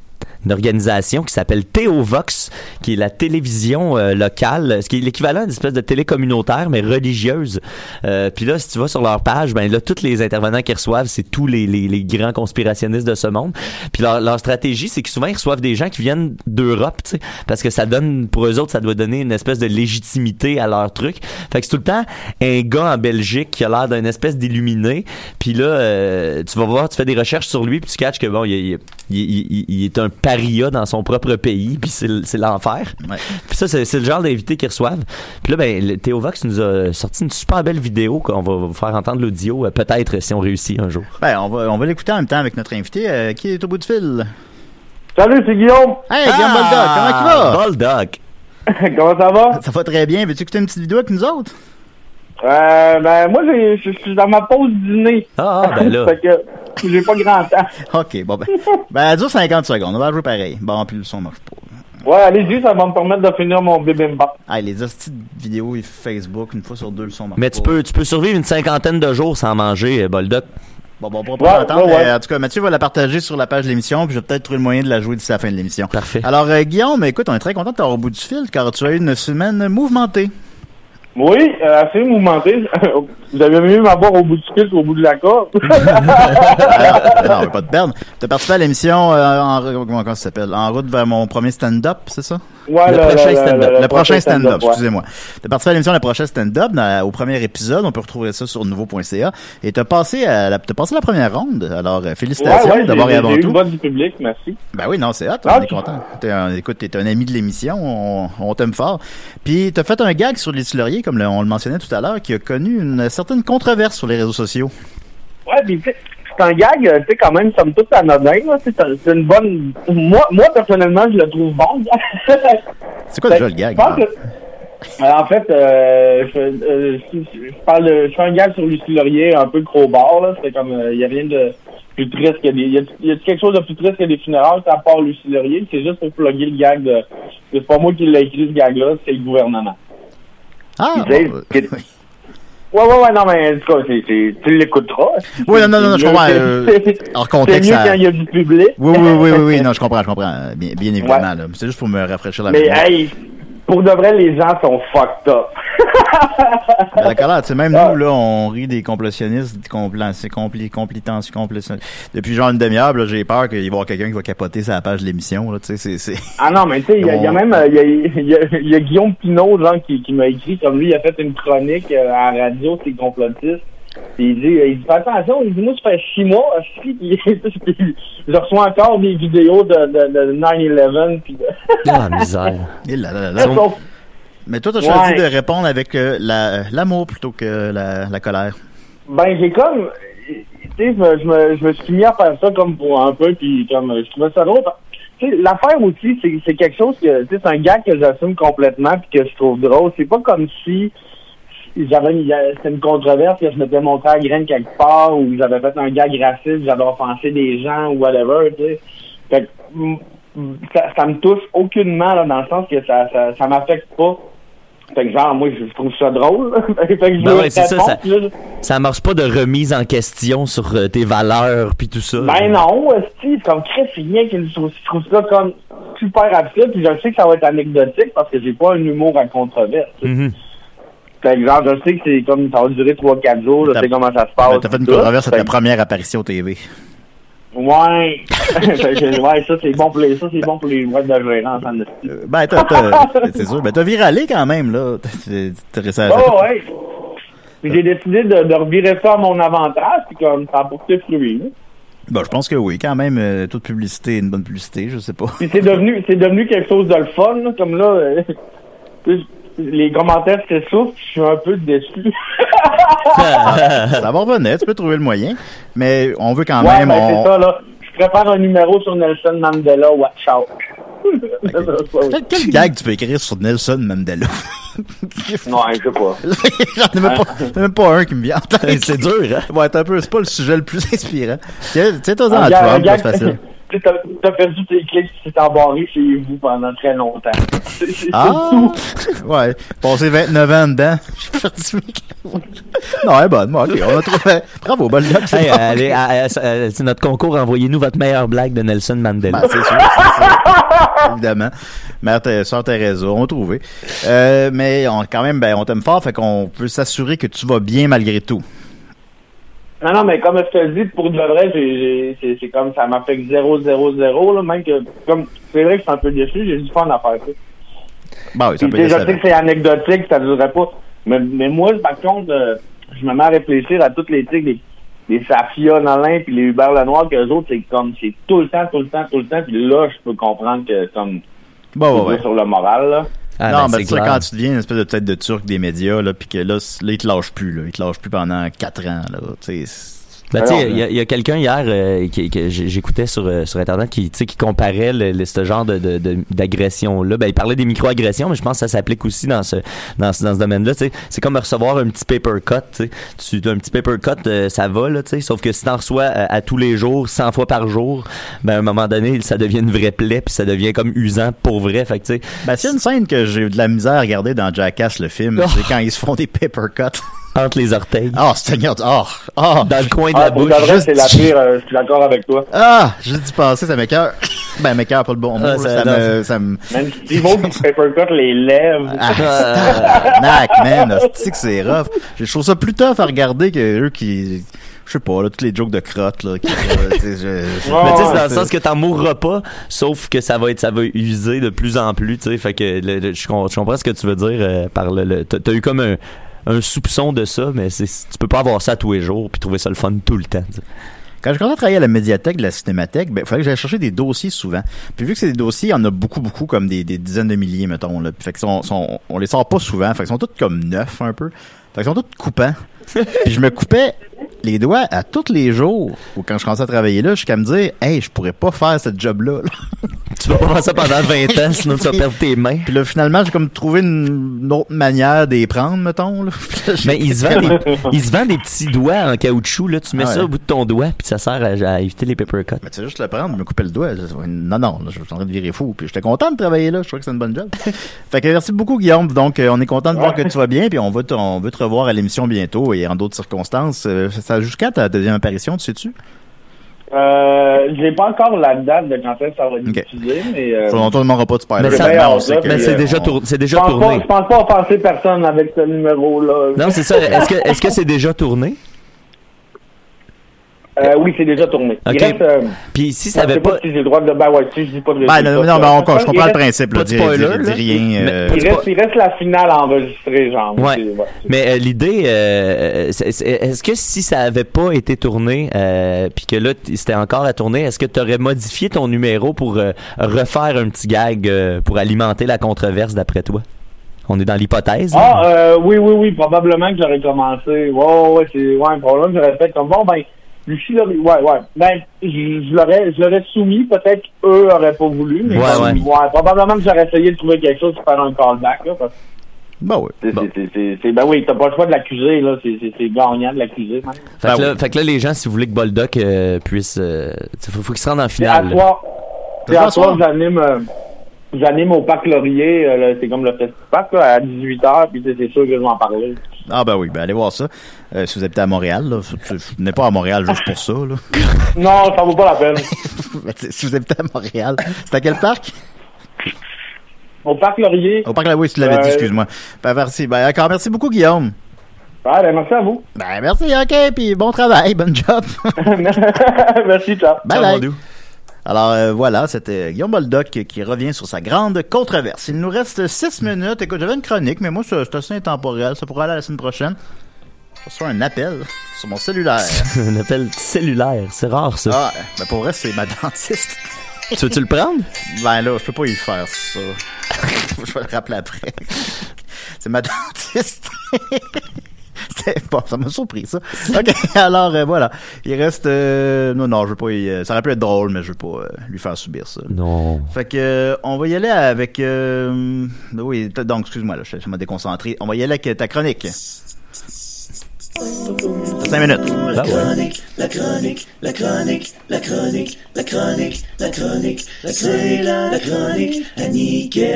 une organisation qui s'appelle Théovox, qui est la télévision euh, locale, ce qui est l'équivalent d'une espèce de télé communautaire, mais religieuse. Euh, Puis là, si tu vas sur leur page, ben là, tous les intervenants qu'ils reçoivent, c'est tous les, les- grands conspirationnistes de ce monde. Puis leur, leur stratégie, c'est que souvent, ils reçoivent des gens qui viennent d'Europe, tu sais, parce que ça donne, pour eux autres, ça doit donner une espèce de légitimité à leur truc. Fait que c'est tout le temps un gars en Belgique qui a l'air d'un espèce d'illuminé. Puis là, euh, tu vas voir, tu fais des recherches sur lui, puis tu catches que bon, il- il- il- il est un paria dans son propre pays, puis c'est l'enfer. Puis ça, c'est le genre d'invité qu'ils reçoivent. Puis là, ben, le Théovox nous a sorti une super belle vidéo qu'on va vous faire entendre l'audio, euh, peut-être si on réussit un jour. Ben, on va, on va l'écouter en même temps avec notre invité euh, qui est au bout du fil. Salut, c'est Guillaume. Hey, Guillaume Boldoc, comment tu vas? Boldoc. Comment ça va? Ça va très bien. Veux-tu écouter une petite vidéo avec nous autres? Euh, ben, moi, j'ai- je suis dans ma pause dîner. Ah, ben là. fait que j'ai pas grand temps. OK, bon ben. Ben, elle dure 50 secondes. On va jouer pareil. Bon, puis le son marche pas. Ouais, allez-y, ça va me permettre de finir mon bibimbap. Ah, les hosties de vidéos et Facebook, une fois sur deux, le son marche Mais tu pas. peux, tu peux survivre une cinquantaine de jours sans manger, euh, Boldoc. Bon, bon, on pourra pas Ouais, l'entendre, ouais, ouais. mais en tout cas, Mathieu va la partager sur la page de l'émission, puis je vais peut-être trouver le moyen de la jouer d'ici la fin de l'émission. Parfait. Alors, euh, Guillaume, écoute, on est très content de t'avoir au bout du fil, car tu as eu une semaine mouvementée. Oui, euh, assez mouvementé. Vous avez mieux m'avoir au bout du fil qu'au bout de la corde. Alors, non, pas te perdre. T'as participé à l'émission euh, en, ça s'appelle? En route vers mon premier stand-up, c'est ça? Ouais, le, le- prochain stand-up. le- Le, prochain stand-up, ouais. excusez-moi. T'as participé à l'émission Le prochain stand-up au premier épisode. On peut retrouver ça sur nouveau.ca. Et t'as passé à la, t'as passé la première ronde. Alors, euh, Ouais, félicitations ouais, d'abord j'ai- et avant eu tout. une du public, merci. Ben oui, non, c'est hot, on Ah, est content. T'es un, écoute, t'es un ami de l'émission, on, on t'aime fort. Puis t'as fait un gag sur les Laurier, comme on le mentionnait tout à l'heure, qui a connu une certaine controverse sur les réseaux sociaux. Ouais, sais, c'est un gag, euh, tu sais, quand même, somme toute anodin. C'est un- c'est une bonne... Moi, moi, personnellement, je le trouve bon. C'est quoi déjà le gag? Que- Euh, en fait, euh, je, euh, je, je parle de, je fais un gag sur Lucie Laurier, un peu crowbar, là. C'est comme, il y a rien de plus triste que des, y a, y a quelque chose de plus triste que des funérailles, à part Lucie Laurier. C'est juste pour plugger le gag de, c'est pas moi qui l'ai écrit, ce gag-là, c'est le gouvernement. Ah, Ouais, ouais, ouais, non, mais en tout cas, c'est- c'est- tu l'écouteras. Oui, non, non, non, je comprends. c'est- euh, contexte, C'est mieux quand il y a du public. Oui, oui, oui, oui, oui, non, je comprends, je comprends. Bien, bien évidemment, là. C'est juste pour me rafraîchir la Mais mémoire. hey, pour de vrai, les gens sont fucked up. Ben, D'accord, tu sais, même nous, là, on rit des complotionnistes, c'est compli, complitants, complotionnistes. Depuis genre une demi-heure, là, j'ai peur qu'il va y avoir quelqu'un qui va capoter sa page de l'émission, là, tu sais, c'est. Ah non, mais tu sais, il y, a- il y a On- même il y a, il y a- il y a Guillaume Pinot, genre, qui, qui m'a écrit, comme lui, il a fait une chronique euh, à la radio, c'est complotiste. Puis il dit, il dit, fais attention, il dit, moi, ça fait six mois, je reçois encore des vidéos de, de, de 9-11, puis de... Ah, misère. Et là, là, là, là. Mais toi, t'as choisi Ouais. de répondre avec euh, la, l'amour plutôt que la, la colère. Ben, j'ai comme, tu sais, je me, je, me, suis mis à faire ça comme pour un peu, puis comme, je trouvais ça drôle. Tu sais, l'affaire aussi, c'est quelque chose que, tu sais, c'est un gars que j'assume complètement, puis que je trouve drôle. C'est pas comme si j'avais une- c'était une controverse que je m'étais monté à graine quelque part, ou j'avais fait un gag raciste, j'avais offensé des gens, ou whatever, tu sais. Fait que, ça, ça me touche aucunement, là, dans le sens que ça, ça, ça m'affecte pas. Fait que genre, moi, je trouve ça drôle. fait que je Ben veux ouais, c'est ça, répondre, ça, là, amorce pas de remise en question sur euh, tes valeurs puis tout ça. Ben non, c'est comme Chris, c'est rien que je trouve, trouve ça comme super absurde, puis je sais que ça va être anecdotique parce que j'ai pas un humour à controverse. Mhm. Par exemple, je sais que c'est comme ça va durer 3-4 jours, je sais comment ça se passe. Ben, T'as fait une controverse à ta Fait- première apparition TV. Ouais. Que, ouais, ça c'est bon pour les, ça c'est bon pour les de gérants en esti. Ben, t'as, t'as- c'est sûr. Ben, t'as viralé quand même, là. T'as- t'as- Oh, ouais. Puis j'ai décidé de, de revirer ça à mon avantage, puis comme ça a porté fruit. là. Ben, je pense que oui, quand même, euh, toute publicité est une bonne publicité, je sais pas. Puis c'est devenu, c'est devenu quelque chose de le fun, là, comme là. euh, les commentaires s'essoufflent, je suis un peu déçu. ça va revenir, tu peux trouver le moyen. Mais on veut quand ouais, même. ben, on- c'est ça, là. Je prépare un numéro sur Nelson Mandela, watch out. Quel, quel gag tu peux écrire sur Nelson Mandela? Non, je sais pas. J'en ai même pas, même un qui me vient en tête. C'est dur, hein? Ouais, c'est un peu, c'est pas le sujet le plus inspirant. Tiens, tiens-toi à gars- un Trump, c'est facile. Tu sais, T'as t'as perdu tes clics, tu t'es embarré chez vous pendant très longtemps. C'est c'est Ah! tout. Ouais, passé 29 ans dedans. J'ai perdu mes clics. Non, elle est bonne. Bon, ok, on a trouvé. Bravo, bonne c'est Hey, bon. allez, à- à- à- c'est notre concours, envoyez-nous votre meilleure blague de Nelson Mandela. Ben, c'est sûr, c'est ça. Évidemment. Mère Sœur Thérèse, on a trouvé. Euh, mais on, quand même, ben, on t'aime fort, fait qu'on peut s'assurer que tu vas bien malgré tout. Non, non, mais comme je te dis, pour de vrai, j'ai- c'est comme ça m'affecte 0, 0, 0, là, même que, comme, c'est vrai que je suis un peu déçu, j'ai du fun à faire ça. Bah oui, ça peut je sais que c'est anecdotique, ça ne durerait pas. Mais, mais moi, par contre, euh, je me mets à réfléchir à toutes les, sais, les, les Safia Nolin puis les Hubert Lenoir, qu'eux autres, c'est comme, c'est tout le temps, tout le temps, tout le temps, puis là, je peux comprendre que, comme, Bon, c'est ouais, ouais. sur le moral, là. Ah, non, ben, mais ça, clair. quand tu deviens une espèce de tête de turc des médias, là, puis que là, là, ils te lâchent plus, là. Ils te lâchent plus pendant quatre ans, là. Tu sais, Ben, tu sais, Alors, il y a, y a quelqu'un hier euh, qui, que j'écoutais sur, euh, sur Internet qui, tu sais, qui comparait le, le- ce genre de, de, de- d'agression-là. Ben, il parlait des micro-agressions, mais je pense que ça s'applique aussi dans ce, dans ce, dans ce domaine-là. tu sais. C'est comme recevoir un petit paper cut. Tu sais. Tu un petit paper cut, euh, ça va, là, tu sais. sauf que si t'en reçois euh, à tous les jours, 100 fois par jour, ben, à un moment donné, ça devient une vraie plaie, puis ça devient comme usant pour vrai. Fait que, tu sais, Ben, c'est une scène que j'ai eu de la misère à regarder dans Jackass, le film. Oh. C'est quand ils se font des paper cuts. Entre les orteils, Ah, Seigneur, ah, ah, dans le coin de Ah, la bouche. juste- c'est la pire, euh, je suis d'accord avec toi. ah, juste d'y penser, ça m'écoeure. Ben, m'écoeure, pas le bon mot, Ah, là, ça- ça, me, ça me, Même Steve qui papercut les lèvres. ah, tabarnak, man, hostie que c'est rough. Je trouve ça plus tough à regarder que eux qui, je sais pas, là, toutes les jokes de crotte, là, qui, euh, tu sais, je- Ouais, Mais tu sais, c'est dans le c'est- sens que t'en mourras pas, sauf que ça va être, ça va user de plus en plus, tu sais. Fait que le- le- je, com- je comprends ce que tu veux dire euh, par le. le- t'as eu comme un, un soupçon de ça, mais c'est, tu peux pas avoir ça tous les jours puis trouver ça le fun tout le temps. Quand je commençais à travailler à la médiathèque de la cinémathèque, ben, il fallait que j'aille chercher des dossiers souvent. Puis vu que c'est des dossiers, il y en a beaucoup, beaucoup, comme des, des dizaines de milliers, mettons, là. Fait que sont, sont- on les sort pas souvent. Fait qu'ils sont tous comme neufs, un peu. Fait qu'ils sont tous coupants. Puis je me coupais les doigts à tous les jours. Ou quand je commençais à travailler là, jusqu'à me dire, hey, je pourrais pas faire ce job-là. Tu vas pas faire ça pendant 20 ans, sinon tu vas perdre tes mains. Puis là, finalement, j'ai comme trouvé une, une autre manière d'y prendre, mettons, là. Mais il se vend des, il se vend des petits doigts en caoutchouc, là. Tu mets Ah ça au bout de ton doigt, puis ça sert à, à éviter les paper cuts. Ben, tu sais juste le prendre, me couper le doigt. Non, non, là, je suis en train de virer fou. Puis j'étais content de travailler là. Je trouvais que c'est une bonne job. fait que merci beaucoup, Guillaume. Donc, euh, on est content de voir que tu vas bien. Puis on va te, on veut te revoir à l'émission bientôt et en d'autres circonstances. Euh, ça jusqu'à ta deuxième apparition, tu sais-tu? Euh, j'ai pas encore la date de quand est-ce que ça va être Ok. diffusé, mais, euh, On demandera pas de spoiler. Mais ça- mais c'est euh, déjà, tour- c'est je déjà pense pas, tourné. je pense pas offenser personne avec ce numéro-là. Non, c'est ça. Est-ce que, est-ce que c'est déjà tourné? Euh, oui, c'est déjà tourné. Ok. Il reste, euh, Puis si je ça sais avait pas pas. si j'ai le droit de, ben ouais, si je dis pas de Ben, non, non, mais on- je comprends reste- le principe. Là, pas de dis, spoiler, dis- dis là. rien. Mais- euh, Il reste, il reste la finale enregistrée, genre. Ouais. Mais euh, l'idée, euh, est-ce que si ça avait pas été tourné, euh, puis que là c'était encore à tourner, est-ce que tu aurais modifié ton numéro pour euh, refaire un petit gag euh, pour alimenter la controverse d'après toi? On est dans l'hypothèse. Ah, euh, oui, oui, oui, probablement que j'aurais commencé. Ouais, ouais, c'est, ouais, probablement que j'aurais fait comme, bon, ben, Lucie, ouais, ouais. Ben, je, je l'aurais, je l'aurais soumis, peut-être qu'eux auraient pas voulu, mais Ouais, comme, ouais. probablement que j'aurais essayé de trouver quelque chose pour faire un callback, là, parce que Ben oui. c'est, Bon. c'est, c'est, c'est- ben oui, t'as pas le choix de l'accuser, là, c'est, c'est, c'est gagnant de l'accuser. Fait, que Ben là, oui. fait que là, les gens, si vous voulez que Boldoc euh, puisse... euh, faut, faut qu'il se rende en C'est à finale. C'est c'est à à soir, soir? j'anime, euh, j'anime au Parc Laurier, euh, c'est comme le festival, là, à 18h, puis c'est sûr que je vais en parler. Ah ben oui, ben allez voir ça. Euh, si vous habitez à Montréal, là, vous venez pas à Montréal juste pour ça. Là. Non, ça vaut pas la peine. Ben, si vous habitez à Montréal, c'est à quel parc? au Parc Laurier. Au Parc Laurier, tu l'avais dit, excuse-moi. Ben, merci. Ben, d'accord, merci beaucoup, Guillaume. Ah, ben, merci à vous. Ben, merci, OK, puis bon travail, bon job. merci, ciao. Bye bye. Alors euh, voilà, c'était Guillaume Boldoc qui, revient sur sa grande controverse. Il nous reste six minutes. Écoute, j'avais une chronique, mais moi, c'est assez intemporel. Ça pourrait aller la semaine prochaine. Je reçois un appel sur mon cellulaire. Un appel cellulaire, c'est rare ça. Ah, ben pour vrai, c'est ma dentiste. Tu veux-tu le prendre? Ben là, je peux pas y faire ça. je vais le rappeler après. C'est ma dentiste. Bon, ça m'a surpris ça. Ok, alors euh, voilà. Il reste euh, non non, je veux pas. y- euh, ça aurait pu être drôle, mais je veux pas euh, lui faire subir ça. Non. Fait que euh, on va y aller avec. euh, oui, donc excuse-moi là, je, je m'ai déconcentré. On va y aller avec ta chronique. Cinq minutes. Ah ouais. La chronique, la chronique, la chronique, la chronique, la chronique, c'est la chronique à Niquette.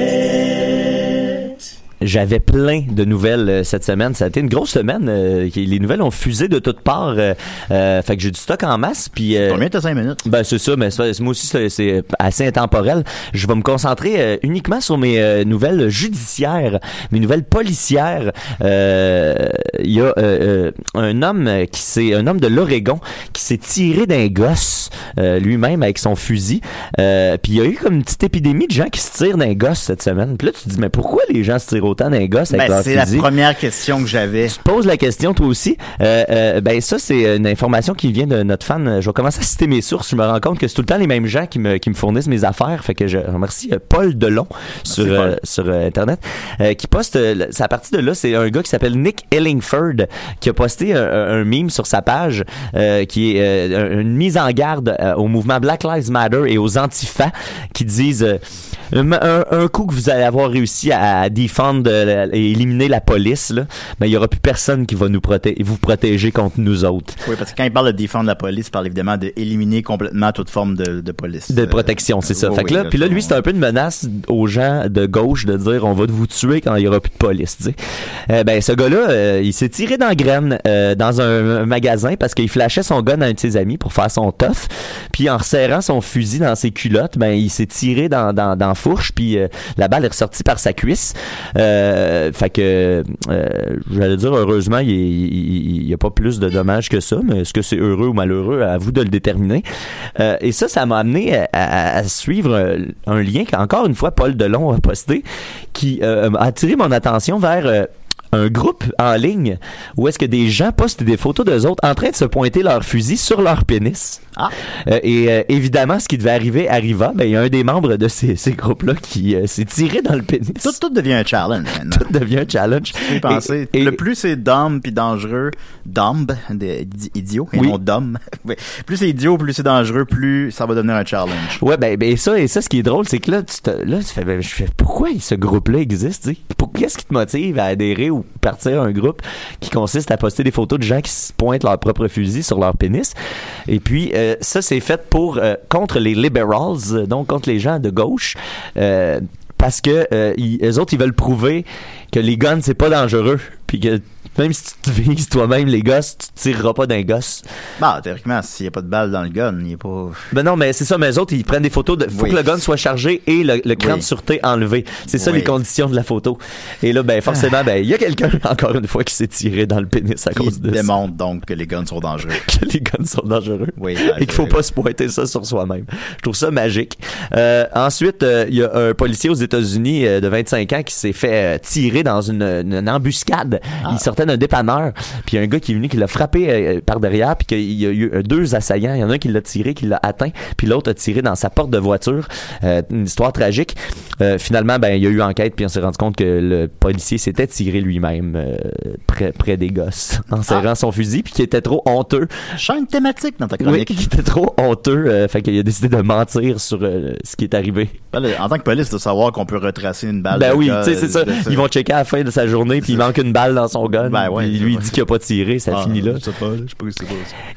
J'avais plein de nouvelles euh, cette semaine. Ça a été une grosse semaine. euh, qui- les nouvelles ont fusé de toutes parts. euh, euh, fait que j'ai du stock en masse. Puis euh, Combien t'as cinq minutes? Ben c'est ça, mais c'est- moi aussi c'est- c'est assez intemporel. Je vais me concentrer euh, uniquement sur mes euh, nouvelles judiciaires, mes nouvelles policières. Euh, Il y a euh, euh, un homme qui s'est un homme de l'Oregon qui s'est tiré d'un gosse euh, lui-même avec son fusil. Euh, puis il y a eu comme une petite épidémie de gens qui se tirent d'un gosse cette semaine. Puis là tu te dis mais pourquoi les gens se tirent autant d'un gosse avec Ben, c'est la première question que j'avais. Tu te poses la question toi aussi. Euh, euh, ben ça c'est une information qui vient de notre fan. Je vais commencer à citer mes sources. Je me rends compte que c'est tout le temps les mêmes gens qui me, qui me fournissent mes affaires. Fait que je remercie euh, Paul Delon sur euh, sur internet qui poste. à partir de là c'est un gars qui s'appelle Nick Ellingford qui a posté un, un- meme sur sa page qui est une mise en garde au mouvement Black Lives Matter et aux antifas qui disent un, un- un coup que vous allez avoir réussi à, à défendre euh, et éliminer la police, là, ben, il y aura plus personne qui va nous protéger, vous protéger contre nous autres. Oui, parce que quand il parle de défendre la police, il parle évidemment d'éliminer complètement toute forme de, de police. De protection, c'est ça. fait que oui, là, là, puis là, lui, c'est un peu une menace aux gens de gauche de dire on va vous tuer quand il y aura plus de police. tu sais. Euh, ben, ce gars-là, euh, il s'est tiré dans la graine euh, dans un, un magasin parce qu'il flashait son gun à un de ses amis pour faire son tough. Puis en resserrant son fusil dans ses culottes, ben il s'est tiré dans dans, fourche. Puis la balle est ressortie par sa cuisse. Euh, fait que euh, j'allais dire heureusement, il n'y a pas plus de dommages que ça. Mais est-ce que c'est heureux ou malheureux? À vous de le déterminer Euh, Et ça, ça m'a amené à, à- suivre euh, un lien qu'encore une fois Paul Delon a posté, qui euh, a attiré mon attention vers euh, un groupe en ligne où est-ce que des gens postent des photos d'eux autres en train de se pointer leur fusil sur leur pénis. Euh, et euh, évidemment, ce qui devait arriver arriva. Ben, il y a un des membres de ces, ces groupes-là qui euh, s'est tiré dans le pénis. Tout, tout devient un challenge maintenant. Tout devient un challenge. Penser. Et- le plus c'est dumb puis dangereux, dumb, de- di- idiot, et Oui. non dumb. Ouais. plus c'est idiot, plus c'est dangereux, plus ça va devenir un challenge. Ouais, ben, ben ça, et ça, ce qui est drôle, c'est que là, tu, te, là, tu fais, ben, je fais, pourquoi ce groupe-là existe, tu sais? Pour- Qu'est-ce qui te motive à adhérer ou partir un groupe qui consiste à poster des photos de gens qui pointent leur propre fusil sur leur pénis? Et puis, euh, ça, c'est fait pour, euh, contre les liberals, donc contre les gens de gauche, euh, parce que, eux autres, ils veulent prouver que les guns, c'est pas dangereux, puis que même si tu te vises toi-même les gosses, tu tireras pas d'un gosse. Bah, théoriquement, s'il n'y a pas de balle dans le gun, il n'y a pas. Ben non, mais c'est ça, mais eux autres, ils prennent des photos de. Faut Oui. que le gun soit chargé et le, le cran Oui. de sûreté enlevé. C'est ça Oui. les conditions de la photo. Et là, ben forcément, ben il y a quelqu'un, encore une fois, qui s'est tiré dans le pénis à Qui cause de ça. démontre donc que les guns sont dangereux. Que les guns sont dangereux. Oui, Et qu'il faut pas se pointer ça sur soi-même. Je trouve ça magique. Euh, ensuite, euh, il y a un policier aux États-Unis euh, de 25 ans qui s'est fait euh, tirer dans une, une- une embuscade. Il sortait d'un dépanneur, puis il y a un gars qui est venu qui l'a frappé euh, par derrière, puis qu'il y a eu euh, deux assaillants. Il y en a un qui l'a tiré, qui l'a atteint, puis l'autre a tiré dans sa porte de voiture. Euh, une histoire tragique. Euh, finalement, ben il y a eu enquête, puis on s'est rendu compte que le policier s'était tiré lui-même euh, près, près des gosses en serrant son fusil, puis qui était trop honteux. Change thématique dans ta Oui, chronique. qui était trop honteux, euh, fait qu'il a décidé de mentir sur euh, ce qui est arrivé. Ben, En tant que police, de savoir qu'on peut retracer une balle. ben oui, tu sais, c'est ça. Ils vont checker à la fin de sa journée, puis il manque une balle dans son gun. Ben ouais, Puis lui, il dit qu'il a pas tiré, ça Ah, finit là. Je sais pas, là, je sais pas.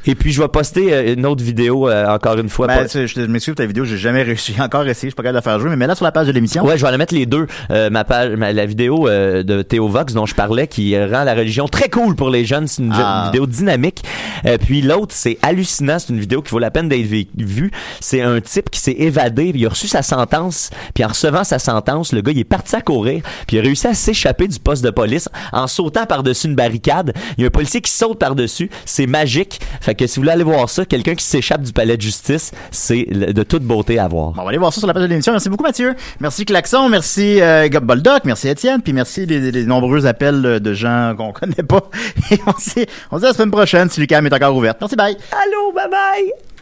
Et puis, je vais poster euh, une autre vidéo, euh, encore une fois. Ben, pas- je m'excuse pour ta vidéo, j'ai jamais réussi. Encore essayé, je suis pas capable de la faire jouer, mais mets-la sur la page de l'émission. Ouais, je vais aller mettre les deux. Euh, ma page, ma- la vidéo euh, de Théo Vox dont je parlais, qui rend la religion très cool pour les jeunes. C'est une Ah. vidéo dynamique. Euh, puis l'autre, c'est hallucinant. C'est une vidéo qui vaut la peine d'être vue. C'est un type qui s'est évadé. Il a reçu sa sentence. Puis en recevant sa sentence, le gars, il est parti à courir. Puis il a réussi à s'échapper du poste de police en sautant par-dessus une barricade. Il y a un policier qui saute par-dessus. C'est magique. Fait que si vous voulez aller voir ça, quelqu'un qui s'échappe du palais de justice, c'est de toute beauté à voir. Bon, on va aller voir ça sur la page de l'émission. Merci beaucoup, Mathieu. Merci, Klaxon. Merci, euh, Gob Boldoc. Merci, Étienne. Puis merci les, les nombreux appels de gens qu'on connaît pas. Et on se dit, on se dit à la semaine prochaine si Lucam est encore ouverte. Merci, bye. Allô, bye bye!